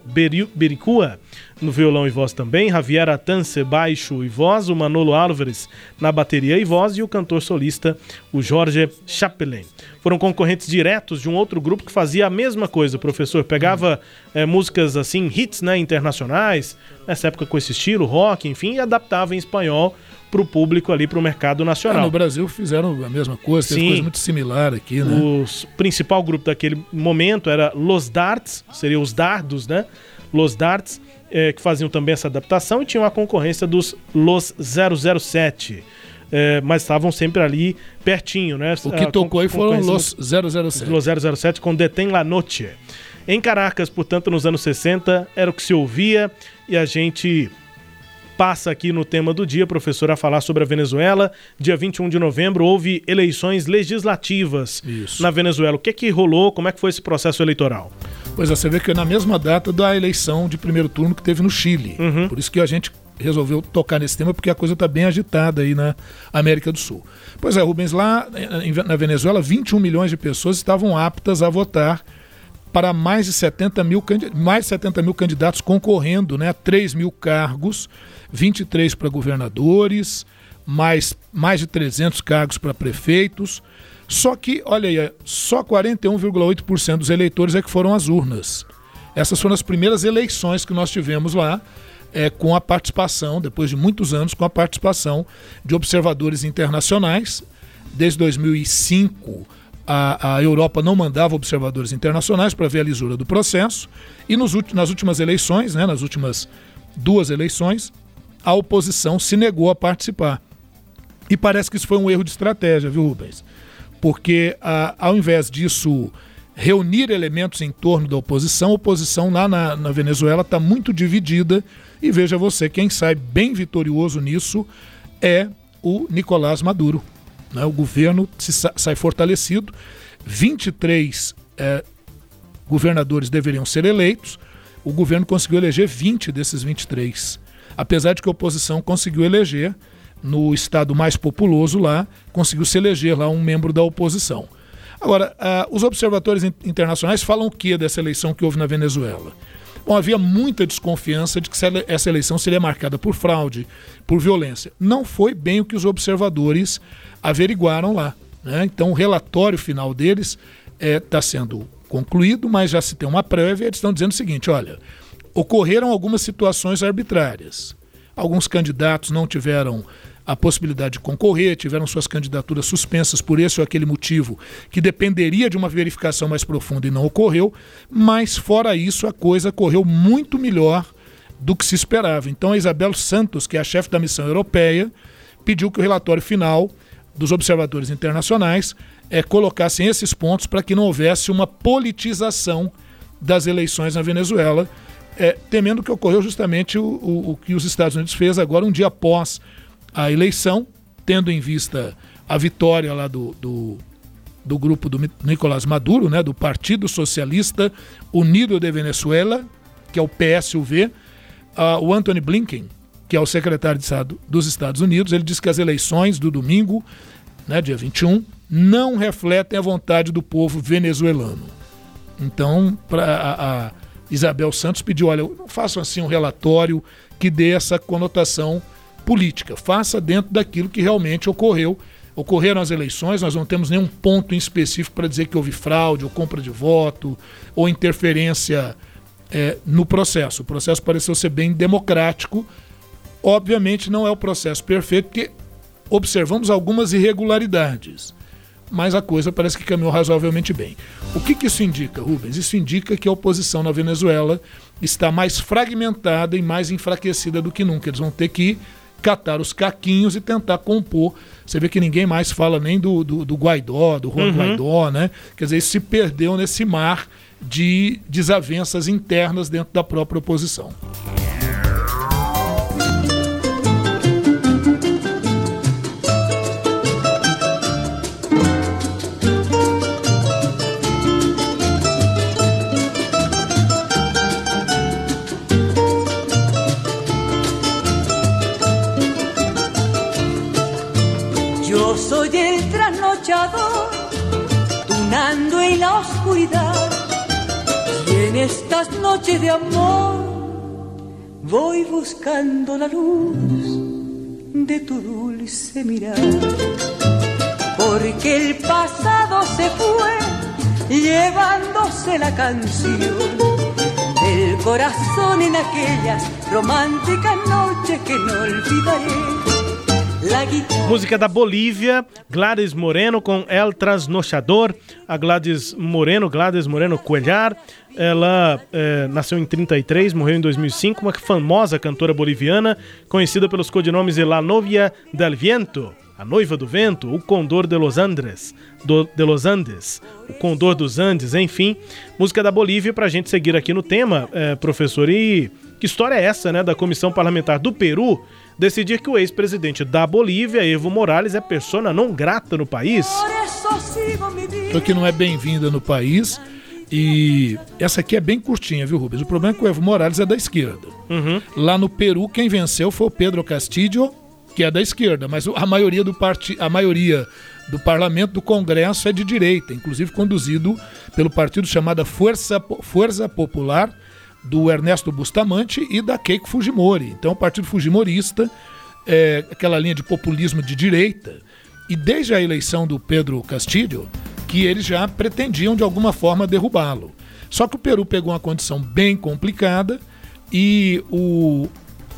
Bericua no violão e voz também, Javier Atance baixo e voz, o Manolo Álvares na bateria e voz e o cantor solista, o Jorge Chapelain. Foram concorrentes diretos de um outro grupo que fazia a mesma coisa, o professor pegava é, músicas assim, hits né, internacionais, nessa época com esse estilo, rock, enfim, e adaptava em espanhol para o público ali, para o mercado nacional. É, no Brasil fizeram a mesma coisa, tem coisa muito similar aqui, né? O principal grupo daquele momento era Los Darts, seria os Dardos, né? Los Darts, é, que faziam também essa adaptação e tinham a concorrência dos Los 007. É, mas estavam sempre ali pertinho, né? O que tocou aí foram Los 007. Los 007 com Detém La Noche. Em Caracas, portanto, nos anos 60, era o que se ouvia e a gente passa aqui no tema do dia, professor, a falar sobre a Venezuela. Dia 21 de novembro houve eleições legislativas Isso. na Venezuela. O que é que rolou? Como é que foi esse processo eleitoral? Pois é, você vê que é na mesma data da eleição de primeiro turno que teve no Chile. Uhum. Por isso que a gente resolveu tocar nesse tema, porque a coisa está bem agitada aí na América do Sul. Pois é, Rubens, lá na Venezuela, 21 milhões de pessoas estavam aptas a votar para mais de 70 mil, mais de 70 mil candidatos concorrendo né, a 3 mil cargos 23 para governadores, mais, mais de 300 cargos para prefeitos. Só que, olha aí, só 41,8% dos eleitores é que foram às urnas. Essas foram as primeiras eleições que nós tivemos lá, é, com a participação, depois de muitos anos, com a participação de observadores internacionais. Desde 2005, a, a Europa não mandava observadores internacionais para ver a lisura do processo. E nos, nas últimas eleições, né, nas últimas duas eleições, a oposição se negou a participar. E parece que isso foi um erro de estratégia, viu, Rubens? Porque a, ao invés disso reunir elementos em torno da oposição, a oposição lá na, na Venezuela está muito dividida. E veja você, quem sai bem vitorioso nisso é o Nicolás Maduro. Né? O governo se, sai fortalecido. 23 é, governadores deveriam ser eleitos. O governo conseguiu eleger 20 desses 23 apesar de que a oposição conseguiu eleger no estado mais populoso lá, conseguiu se eleger lá um membro da oposição. Agora, uh, os observadores internacionais falam o que dessa eleição que houve na Venezuela? Bom, havia muita desconfiança de que essa eleição seria marcada por fraude, por violência. Não foi bem o que os observadores averiguaram lá. Né? Então, o relatório final deles está é, tá sendo concluído, mas já se tem uma prévia. Eles estão dizendo o seguinte: olha, ocorreram algumas situações arbitrárias. Alguns candidatos não tiveram a possibilidade de concorrer, tiveram suas candidaturas suspensas por esse ou aquele motivo que dependeria de uma verificação mais profunda e não ocorreu, mas fora isso a coisa correu muito melhor do que se esperava. Então a Isabel Santos, que é a chefe da missão europeia, pediu que o relatório final dos observadores internacionais é, colocassem esses pontos para que não houvesse uma politização das eleições na Venezuela é, temendo que ocorreu justamente o, o, o, que os Estados Unidos fez agora, um dia após a eleição, tendo em vista a vitória lá do, do, do grupo do Nicolás Maduro, né, do Partido Socialista Unido de Venezuela, que é o PSUV, uh, o Anthony Blinken, que é o secretário de Estado dos Estados Unidos, ele disse que as eleições do domingo, né, dia 21, não refletem a vontade do povo venezuelano. Então, para a, a Isabel Santos pediu: olha, façam assim um relatório que dê essa conotação política, faça dentro daquilo que realmente ocorreu. Ocorreram as eleições, nós não temos nenhum ponto em específico para dizer que houve fraude, ou compra de voto, ou interferência é, no processo. O processo pareceu ser bem democrático. Obviamente não é o processo perfeito, porque observamos algumas irregularidades mas a coisa parece que caminhou razoavelmente bem. O que, que isso indica, Rubens? Isso indica que a oposição na Venezuela está mais fragmentada e mais enfraquecida do que nunca. Eles vão ter que catar os caquinhos e tentar compor. Você vê que ninguém mais fala nem do, do, do Guaidó, do Juan uhum. Guaidó, né? Quer dizer, isso se perdeu nesse mar de desavenças internas dentro da própria oposição. Tunando en la oscuridad. Y en estas noches de amor voy buscando la luz de tu dulce mirar. Porque el pasado se fue llevándose la canción del corazón en aquellas románticas noches que no olvidaré. Música da Bolívia, Gladys Moreno com El Trasnochador. A Gladys Moreno, Gladys Moreno Coelhar, ela é, nasceu em 33, morreu em 2005, uma famosa cantora boliviana, conhecida pelos codinomes de La Novia del Viento, a Noiva do Vento, o Condor de los Andes, do, de los Andes, o Condor dos Andes, enfim, música da Bolívia para a gente seguir aqui no tema, é, professor. E que história é essa, né, da Comissão Parlamentar do Peru decidir que o ex-presidente da Bolívia, Evo Morales, é persona não grata no país? Então que não é bem-vinda no país. E essa aqui é bem curtinha, viu, Rubens? O problema é que o Evo Morales é da esquerda. Uhum. Lá no Peru, quem venceu foi o Pedro Castillo, que é da esquerda, mas a maioria do part... a maioria do parlamento do Congresso é de direita, inclusive conduzido pelo partido chamado Força, Força Popular do Ernesto Bustamante e da Keiko Fujimori. Então, o Partido Fujimorista é aquela linha de populismo de direita. E desde a eleição do Pedro Castilho, que eles já pretendiam de alguma forma derrubá-lo. Só que o Peru pegou uma condição bem complicada e o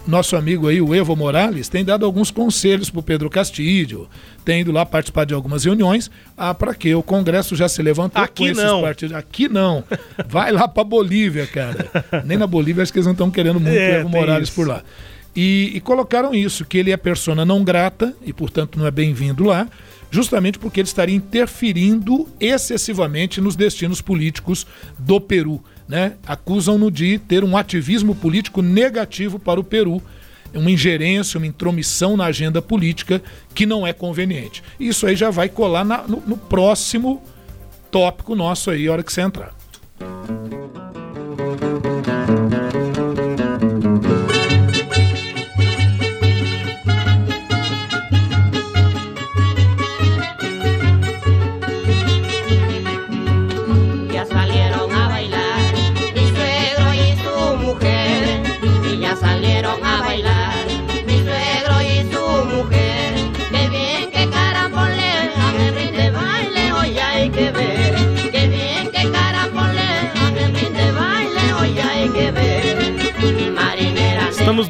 nosso amigo aí, o Evo Morales, tem dado alguns conselhos para o Pedro Castilho, tem ido lá participar de algumas reuniões. Ah, para quê? O Congresso já se levantou Aqui com não. partidos. Aqui não. Vai lá para Bolívia, cara. Nem na Bolívia acho que eles não estão querendo muito é, o Evo Morales isso. por lá. E, e, colocaram isso, que ele é persona não grata e, portanto, não é bem-vindo lá, justamente porque ele estaria interferindo excessivamente nos destinos políticos do Peru né, acusam-no de ter um ativismo político negativo para o Peru, uma ingerência, uma intromissão na agenda política que não é conveniente. Isso aí já vai colar na, no, no próximo tópico nosso aí, a hora que você entrar.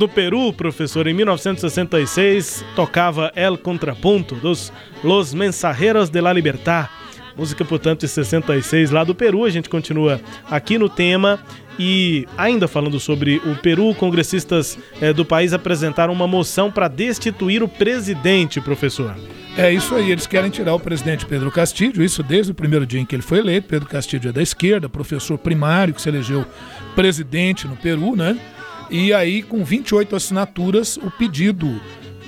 No Peru, professor. Em 1966 tocava El Contrapunto dos Los Mensajeros de la Libertad. Música, portanto, de 66 lá do Peru. A gente continua aqui no tema. E ainda falando sobre o Peru, congressistas é, do país apresentaram uma moção para destituir o presidente, professor. É isso aí, eles querem tirar o presidente Pedro Castilho, isso desde o primeiro dia em que ele foi eleito. Pedro Castilho é da esquerda, professor primário que se elegeu presidente no Peru, né? E aí, com 28 assinaturas, o pedido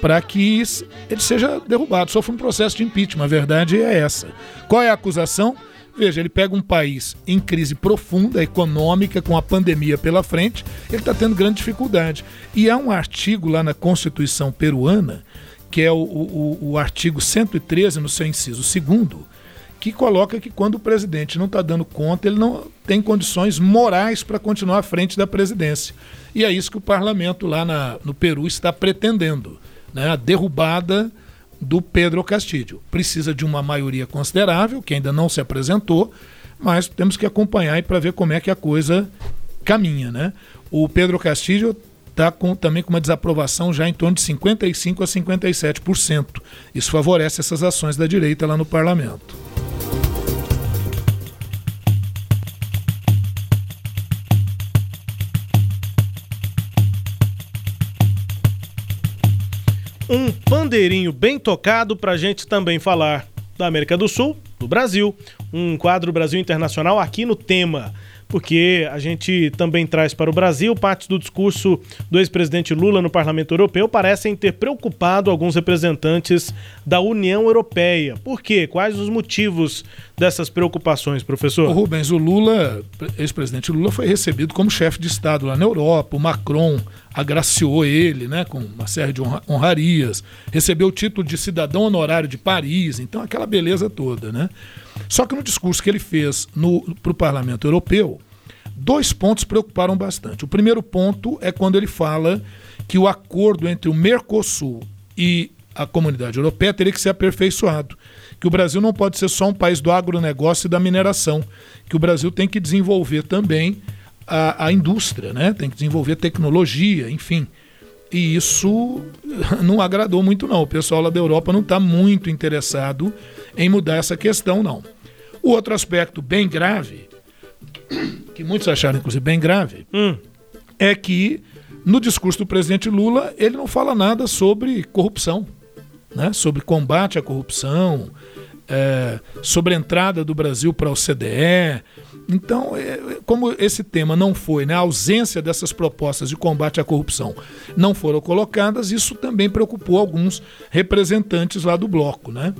para que ele seja derrubado, sofra um processo de impeachment. A verdade é essa. Qual é a acusação? Veja, ele pega um país em crise profunda, econômica, com a pandemia pela frente, ele está tendo grande dificuldade. E há um artigo lá na Constituição peruana, que é o, o, o artigo 113, no seu inciso segundo, que coloca que quando o presidente não está dando conta, ele não tem condições morais para continuar à frente da presidência. E é isso que o parlamento lá na, no Peru está pretendendo, né? a derrubada do Pedro Castilho. Precisa de uma maioria considerável, que ainda não se apresentou, mas temos que acompanhar para ver como é que a coisa caminha. Né? O Pedro Castilho está com, também com uma desaprovação já em torno de 55% a 57%. Isso favorece essas ações da direita lá no parlamento. um pandeirinho bem tocado para a gente também falar da América do Sul, do Brasil, um quadro Brasil Internacional aqui no tema porque a gente também traz para o Brasil partes do discurso do ex-presidente Lula no Parlamento Europeu parecem ter preocupado alguns representantes da União Europeia. Por quê? Quais os motivos dessas preocupações, professor? Rubens, o Lula, ex-presidente Lula, foi recebido como chefe de Estado lá na Europa. O Macron agraciou ele né, com uma série de honrarias, recebeu o título de cidadão honorário de Paris, então aquela beleza toda. Né? Só que no discurso que ele fez para o Parlamento Europeu, Dois pontos preocuparam bastante. O primeiro ponto é quando ele fala que o acordo entre o Mercosul e a comunidade europeia teria que ser aperfeiçoado. Que o Brasil não pode ser só um país do agronegócio e da mineração. Que o Brasil tem que desenvolver também a, a indústria, né? tem que desenvolver tecnologia, enfim. E isso [laughs] não agradou muito, não. O pessoal lá da Europa não está muito interessado em mudar essa questão, não. O outro aspecto bem grave, que muitos acharam, inclusive, bem grave, hum. é que no discurso do presidente Lula ele não fala nada sobre corrupção, né? sobre combate à corrupção, é, sobre a entrada do Brasil para o CDE. Então, é, como esse tema não foi, né, a ausência dessas propostas de combate à corrupção não foram colocadas, isso também preocupou alguns representantes lá do bloco. Né?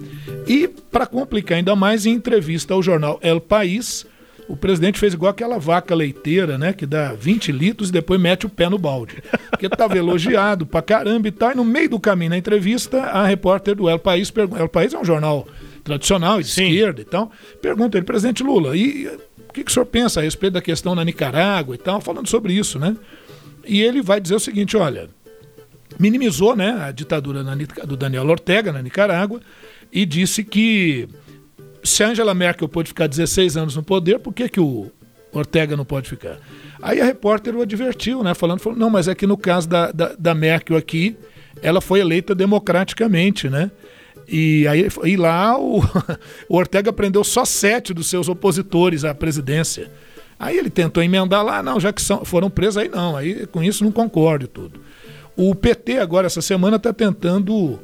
E, para complicar ainda mais, em entrevista ao jornal El País, o presidente fez igual aquela vaca leiteira, né? Que dá 20 litros e depois mete o pé no balde. Porque estava elogiado pra caramba e tal. E no meio do caminho, na entrevista, a repórter do El País pergunta. El País é um jornal tradicional, de Sim. esquerda e tal. Pergunta ele, presidente Lula, e o que, que o senhor pensa a respeito da questão na Nicarágua e tal, falando sobre isso, né? E ele vai dizer o seguinte: olha, minimizou né, a ditadura do Daniel Ortega na Nicarágua e disse que se a Angela Merkel pôde ficar 16 anos no poder, por que, que o Ortega não pode ficar? Aí a repórter o advertiu, né? Falando, falou, não, mas é que no caso da, da, da Merkel aqui, ela foi eleita democraticamente, né? E aí e lá o, [laughs] o Ortega prendeu só sete dos seus opositores à presidência. Aí ele tentou emendar lá, não, já que são, foram presos, aí não, aí com isso não concordo e tudo. O PT agora, essa semana, está tentando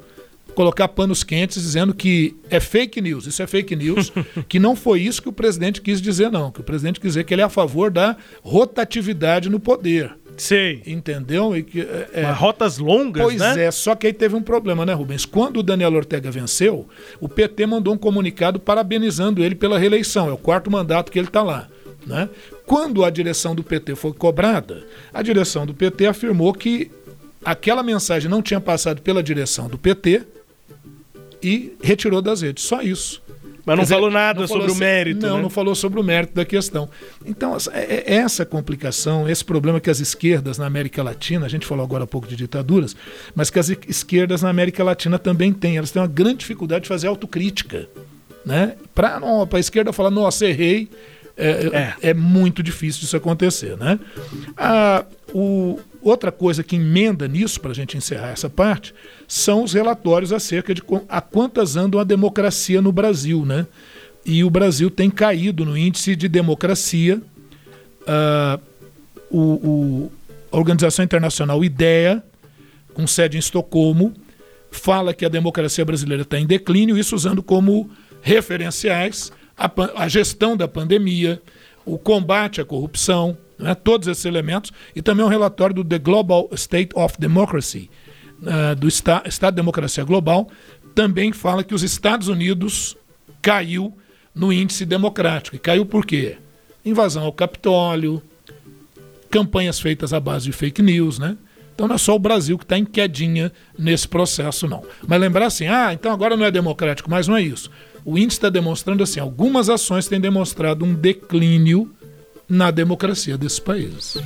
colocar panos quentes dizendo que é fake news, isso é fake news, [laughs] que não foi isso que o presidente quis dizer, não. Que o presidente quis dizer que ele é a favor da rotatividade no poder. Sei. Entendeu? E que, é, é rotas longas, pois né? Pois é, só que aí teve um problema, né, Rubens? Quando o Daniel Ortega venceu, o PT mandou um comunicado parabenizando ele pela reeleição. É o quarto mandato que ele está lá. Né? Quando a direção do PT foi cobrada, a direção do PT afirmou que aquela mensagem não tinha passado pela direção do PT e retirou das redes. Só isso. Mas não dizer, falou nada não sobre falou o mérito. Não, né? não falou sobre o mérito da questão. Então, é, é essa complicação, esse problema que as esquerdas na América Latina, a gente falou agora há pouco de ditaduras, mas que as esquerdas na América Latina também têm. Elas têm uma grande dificuldade de fazer autocrítica. Né? Para a esquerda falar, nossa, errei, é, é. é, muito difícil isso acontecer. Né? Ah, o, outra coisa que emenda nisso, para a gente encerrar essa parte, são os relatórios acerca de a quantas andam a democracia no Brasil. Né? E o Brasil tem caído no índice de democracia. Ah, o, o, a Organização Internacional IDEA, com sede em Estocolmo, fala que a democracia brasileira está em declínio, isso usando como referenciais a, a gestão da pandemia, o combate à corrupção, né, todos esses elementos, e também um relatório do The Global State of Democracy, uh, do Esta Estado de Democracia Global, também fala que os Estados Unidos caiu no índice democrático. E caiu por quê? Invasão ao Capitólio, campanhas feitas à base de fake news, né? Então não é só o Brasil que está em quedinha nesse processo, não. Mas lembrar assim, ah, então agora não é democrático, mas não é isso o índice está demonstrando assim, algumas ações têm demonstrado um declínio na democracia desses países.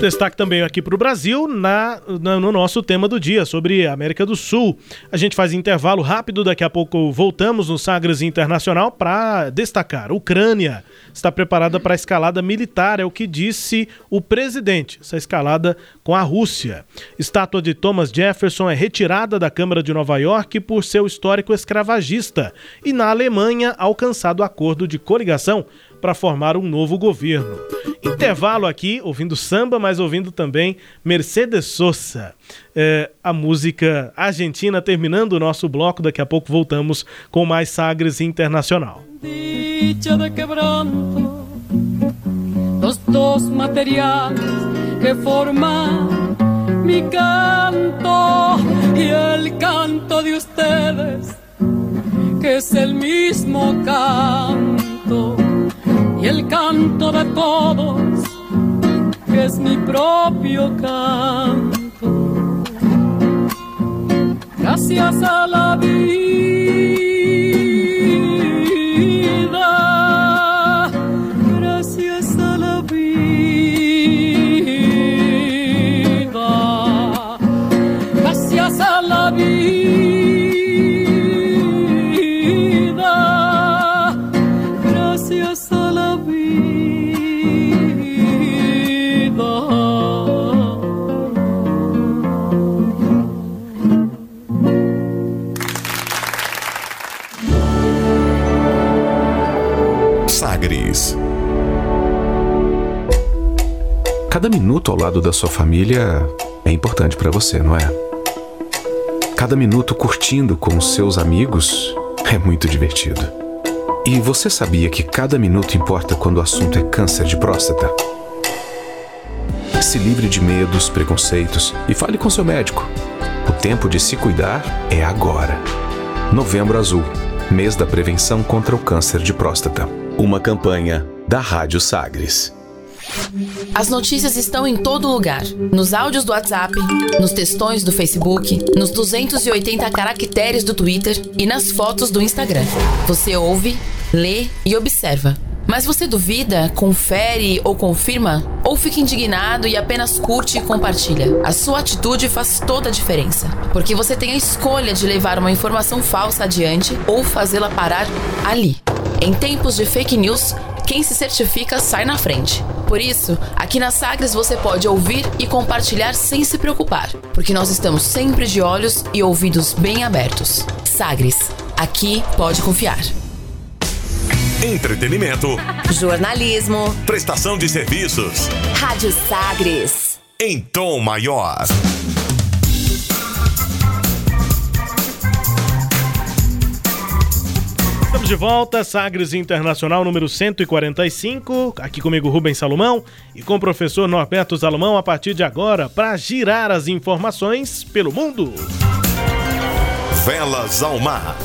Destaque também aqui para o Brasil na, na, no nosso tema do dia sobre a América do Sul. A gente faz intervalo rápido, daqui a pouco voltamos no Sagres Internacional para destacar. Ucrânia está preparada para a escalada militar, é o que disse o presidente. Essa escalada com a Rússia. Estátua de Thomas Jefferson é retirada da Câmara de Nova York por seu histórico escravagista e na Alemanha alcançado acordo de coligação para formar um novo governo. Intervalo aqui, ouvindo samba, mas ouvindo também Mercedes Sosa. É, a música argentina terminando o nosso bloco. Daqui a pouco voltamos com mais Sagres Internacional. Dicha de quebranto, dos materiales que forman mi canto y el canto de ustedes, que es el mismo canto y el canto de todos, que es mi propio canto. Gracias a la vida. Cada minuto ao lado da sua família é importante para você, não é? Cada minuto curtindo com seus amigos é muito divertido. E você sabia que cada minuto importa quando o assunto é câncer de próstata? Se livre de medos, preconceitos e fale com seu médico. O tempo de se cuidar é agora. Novembro Azul mês da prevenção contra o câncer de próstata. Uma campanha da Rádio Sagres. As notícias estão em todo lugar: nos áudios do WhatsApp, nos textões do Facebook, nos 280 caracteres do Twitter e nas fotos do Instagram. Você ouve, lê e observa. Mas você duvida, confere ou confirma? Ou fica indignado e apenas curte e compartilha? A sua atitude faz toda a diferença. Porque você tem a escolha de levar uma informação falsa adiante ou fazê-la parar ali. Em tempos de fake news, quem se certifica sai na frente. Por isso, aqui na Sagres você pode ouvir e compartilhar sem se preocupar, porque nós estamos sempre de olhos e ouvidos bem abertos. Sagres, aqui pode confiar. Entretenimento. Jornalismo. Prestação de serviços. Rádio Sagres. Em tom maior. De volta, Sagres Internacional número 145. Aqui comigo Rubens Salomão e com o professor Norberto Salomão a partir de agora para girar as informações pelo mundo. Velas ao mar.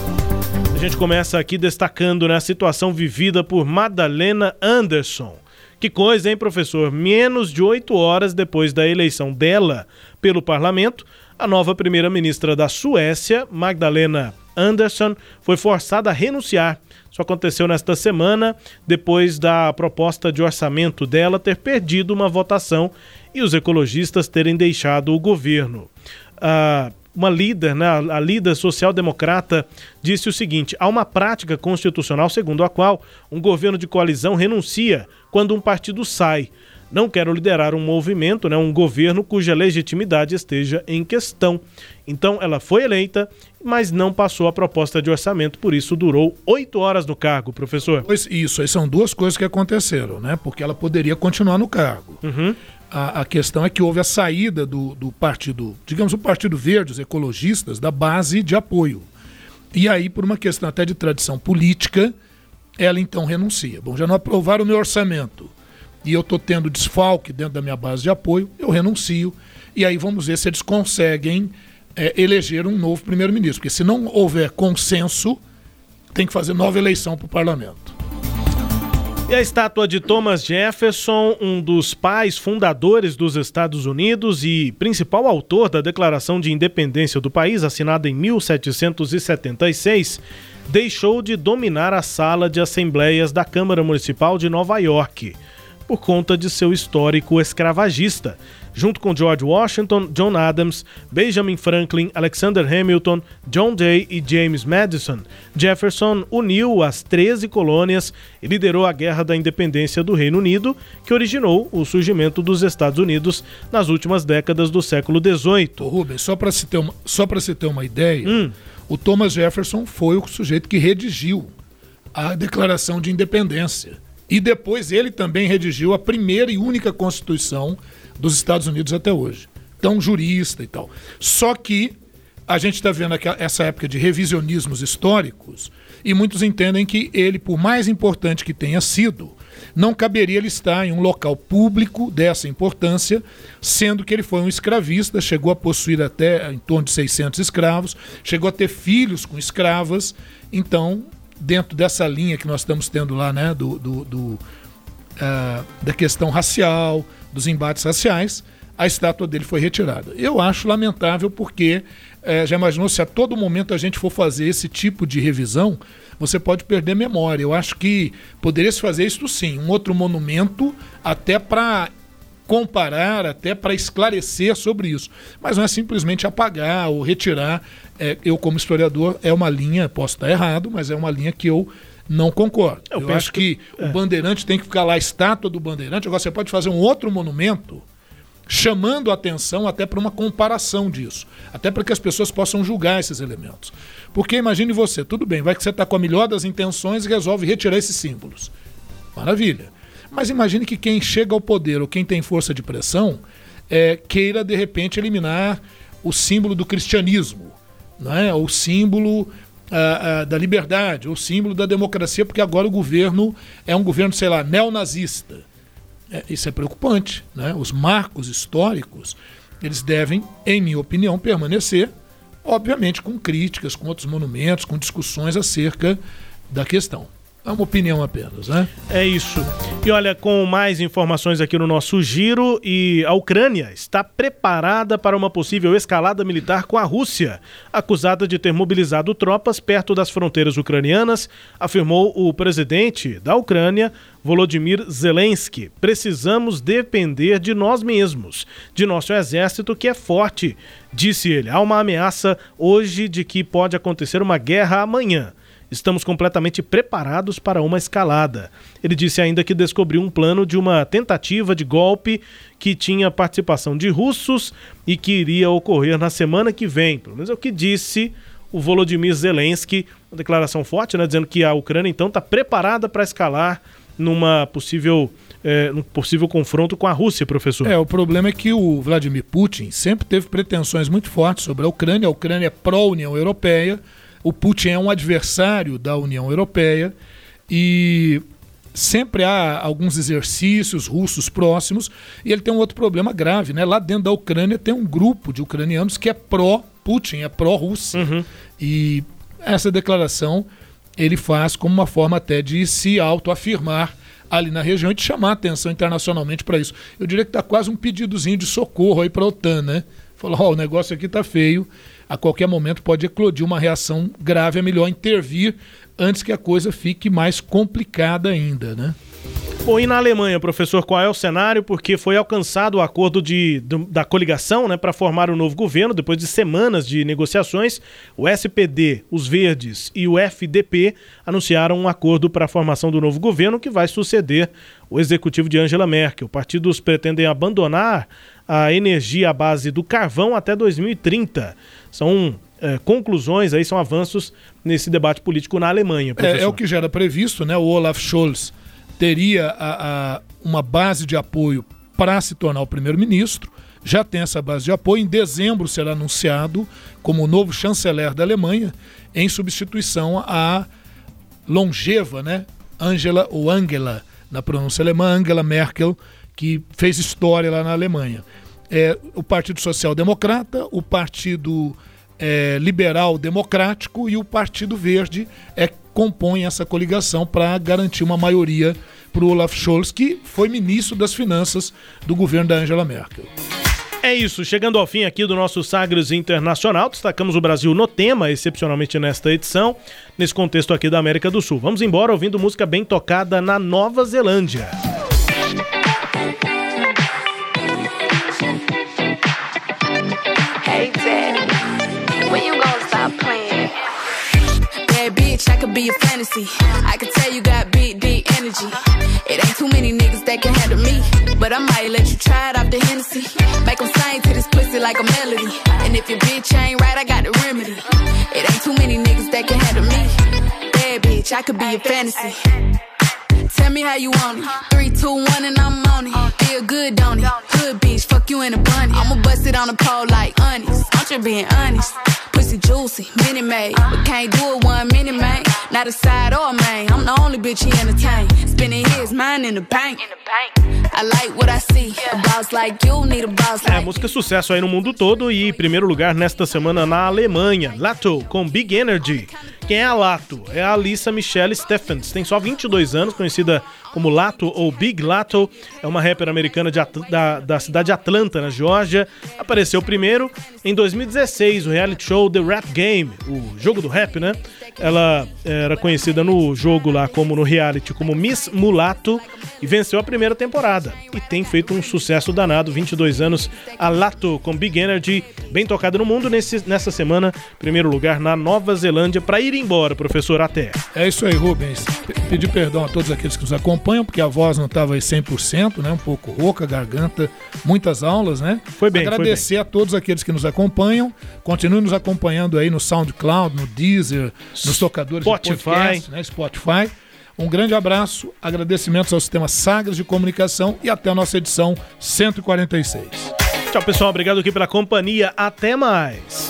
A gente começa aqui destacando né, a situação vivida por Madalena Anderson. Que coisa, hein, professor? Menos de oito horas depois da eleição dela pelo parlamento, a nova primeira-ministra da Suécia, Magdalena Anderson, foi forçada a renunciar. Isso aconteceu nesta semana, depois da proposta de orçamento dela ter perdido uma votação e os ecologistas terem deixado o governo. Ah, uma líder, né, a líder social-democrata, disse o seguinte: há uma prática constitucional segundo a qual um governo de coalizão renuncia quando um partido sai. Não quero liderar um movimento, né, um governo cuja legitimidade esteja em questão. Então, ela foi eleita, mas não passou a proposta de orçamento, por isso durou oito horas no cargo, professor. Pois isso, aí são duas coisas que aconteceram, né? Porque ela poderia continuar no cargo. Uhum. A, a, questão é que houve a saída do, do partido, digamos, o Partido Verde, os ecologistas, da base de apoio. E aí, por uma questão até de tradição política, ela então renuncia. Bom, já não aprovaram o meu orçamento e eu estou tendo desfalque dentro da minha base de apoio, eu renuncio. E aí vamos ver se eles conseguem é, eleger um novo primeiro-ministro. Porque se não houver consenso, tem que fazer nova eleição para o parlamento. E a estátua de Thomas Jefferson, um dos pais fundadores dos Estados Unidos e principal autor da Declaração de Independência do país, assinada em 1776, deixou de dominar a sala de assembleias da Câmara Municipal de Nova York por conta de seu histórico escravagista. Junto com George Washington, John Adams, Benjamin Franklin, Alexander Hamilton, John Day e James Madison, Jefferson uniu as 13 colônias e liderou a Guerra da Independência do Reino Unido, que originou o surgimento dos Estados Unidos nas últimas décadas do século XVIII. Ô Rubens, só para se, ter uma, só se ter uma ideia, hum. o Thomas Jefferson foi o sujeito que redigiu a Declaração de Independência. E depois ele também redigiu a primeira e única Constituição dos Estados Unidos até hoje. Então, jurista e tal. Só que a gente está vendo essa época de revisionismos históricos e muitos entendem que ele, por mais importante que tenha sido, não caberia ele estar em um local público dessa importância, sendo que ele foi um escravista, chegou a possuir até em torno de 600 escravos, chegou a ter filhos com escravas, então dentro dessa linha que nós estamos tendo lá, né, do, do, do uh, da questão racial, dos embates raciais, a estátua dele foi retirada. Eu acho lamentável porque uh, já imaginou se a todo momento a gente for fazer esse tipo de revisão, você pode perder memória. Eu acho que poderia se fazer isso sim, um outro monumento até para comparar, até para esclarecer sobre isso. Mas não é simplesmente apagar ou retirar. É, eu, como historiador, é uma linha, posso estar errado, mas é uma linha que eu não concordo. Eu, eu acho que, que é. o Bandeirante tem que ficar lá, a estátua do Bandeirante. Agora você pode fazer um outro monumento chamando a atenção até para uma comparação disso, até para que as pessoas possam julgar esses elementos. Porque imagine você, tudo bem, vai que você está com a melhor das intenções e resolve retirar esses símbolos. Maravilha. Mas imagine que quem chega ao poder ou quem tem força de pressão é, queira, de repente, eliminar o símbolo do cristianismo, é? o símbolo ah, ah, da liberdade, o símbolo da democracia, porque agora o governo é um governo, sei lá, neonazista. É, isso é preocupante. Né? Os marcos históricos, eles devem, em minha opinião, permanecer, obviamente com críticas, com outros monumentos, com discussões acerca da questão. É uma opinião apenas, né? É isso. E olha, com mais informações aqui no nosso giro, e a Ucrânia está preparada para uma possível escalada militar com a Rússia, acusada de ter mobilizado tropas perto das fronteiras ucranianas, afirmou o presidente da Ucrânia, Volodymyr Zelensky. Precisamos depender de nós mesmos, de nosso exército que é forte, disse ele. Há uma ameaça hoje de que pode acontecer uma guerra amanhã. Estamos completamente preparados para uma escalada. Ele disse ainda que descobriu um plano de uma tentativa de golpe que tinha participação de russos e que iria ocorrer na semana que vem. Pelo menos é o que disse o Volodymyr Zelensky, uma declaração forte, né, dizendo que a Ucrânia então está preparada para escalar numa possível é, num possível confronto com a Rússia, professor. É, o problema é que o Vladimir Putin sempre teve pretensões muito fortes sobre a Ucrânia. A Ucrânia é pró-União Europeia o Putin é um adversário da União Europeia e sempre há alguns exercícios russos próximos e ele tem um outro problema grave, né? Lá dentro da Ucrânia tem um grupo de ucranianos que é pró-Putin, é pró-Rússia. Uhum. E essa declaração ele faz como uma forma até de se autoafirmar ali na região e de chamar atenção internacionalmente para isso. Eu diria que está quase um pedidozinho de socorro aí para a OTAN, né? Falar, ó, oh, o negócio aqui está feio a qualquer momento pode eclodir uma reação grave, é melhor intervir antes que a coisa fique mais complicada ainda, né? Bom, e na Alemanha, professor, qual é o cenário? Porque foi alcançado o acordo de, da coligação né, para formar o um novo governo, depois de semanas de negociações. O SPD, os Verdes e o FDP anunciaram um acordo para a formação do novo governo que vai suceder o executivo de Angela Merkel. Partidos pretendem abandonar a energia à base do carvão até 2030. São é, conclusões, aí são avanços nesse debate político na Alemanha. É, é, o que já era previsto, né? O Olaf Scholz teria a, a, uma base de apoio para se tornar o primeiro-ministro. Já tem essa base de apoio. Em dezembro será anunciado como o novo chanceler da Alemanha, em substituição à longeva, né? Angela ou Angela, na pronúncia alemã, Angela Merkel, que fez história lá na Alemanha. É, o Partido Social Democrata, o Partido é, Liberal Democrático e o Partido Verde é, compõem essa coligação para garantir uma maioria para o Olaf Scholz, que foi ministro das Finanças do governo da Angela Merkel. É isso, chegando ao fim aqui do nosso Sagres Internacional, destacamos o Brasil no tema, excepcionalmente nesta edição, nesse contexto aqui da América do Sul. Vamos embora ouvindo música bem tocada na Nova Zelândia. Be a fantasy. I could tell you got big, deep energy. It ain't too many niggas that can handle me. But I might let you try it off the Hennessy. Make them sing to this pussy like a melody. And if your bitch ain't right, I got the remedy. It ain't too many niggas that can handle me. Bad bitch, I could be a fantasy. Tell me how you want it. Three, two, one, and I'm on it. Feel good, don't it? Hood bitch, fuck you in a bunny. I'ma bust it on the pole like honest. I'm just being honest. Pussy juicy, mini made. But can't do it one minute, man. Not a side or a main. I'm the only bitch he entertain. Spinning his mind in the bank. I like what I see. A boss like you need a boss like É, música sucesso aí no mundo todo e primeiro lugar nesta semana na Alemanha. Lato com Big Energy. Quem é a Lato? É a Alissa Michelle Stephens. Tem só 22 anos, conhecida como Lato ou Big Lato. É uma rapper americana de, da, da cidade de Atlanta, na Geórgia. Apareceu primeiro em 2016, o reality show The Rap Game, o jogo do rap, né? Ela era conhecida no jogo lá como no reality como Miss Mulato e venceu a primeira temporada. e tem feito um sucesso danado, 22 anos, a Lato com Big Energy, bem tocada no mundo nesse, nessa semana, primeiro lugar na Nova Zelândia, para ir embora, professor, até. É isso aí, Rubens. P pedir perdão a todos aqueles que nos acompanham, porque a voz não estava aí 100%, né? Um pouco rouca, garganta, muitas aulas, né? Foi bem, Agradecer foi bem. a todos aqueles que nos acompanham. Continue nos acompanhando aí no SoundCloud, no Deezer, nos tocadores Spotify. de podcast, né? Spotify. Um grande abraço, agradecimentos ao sistema Sagres de Comunicação e até a nossa edição 146. Tchau, pessoal. Obrigado aqui pela companhia. Até mais.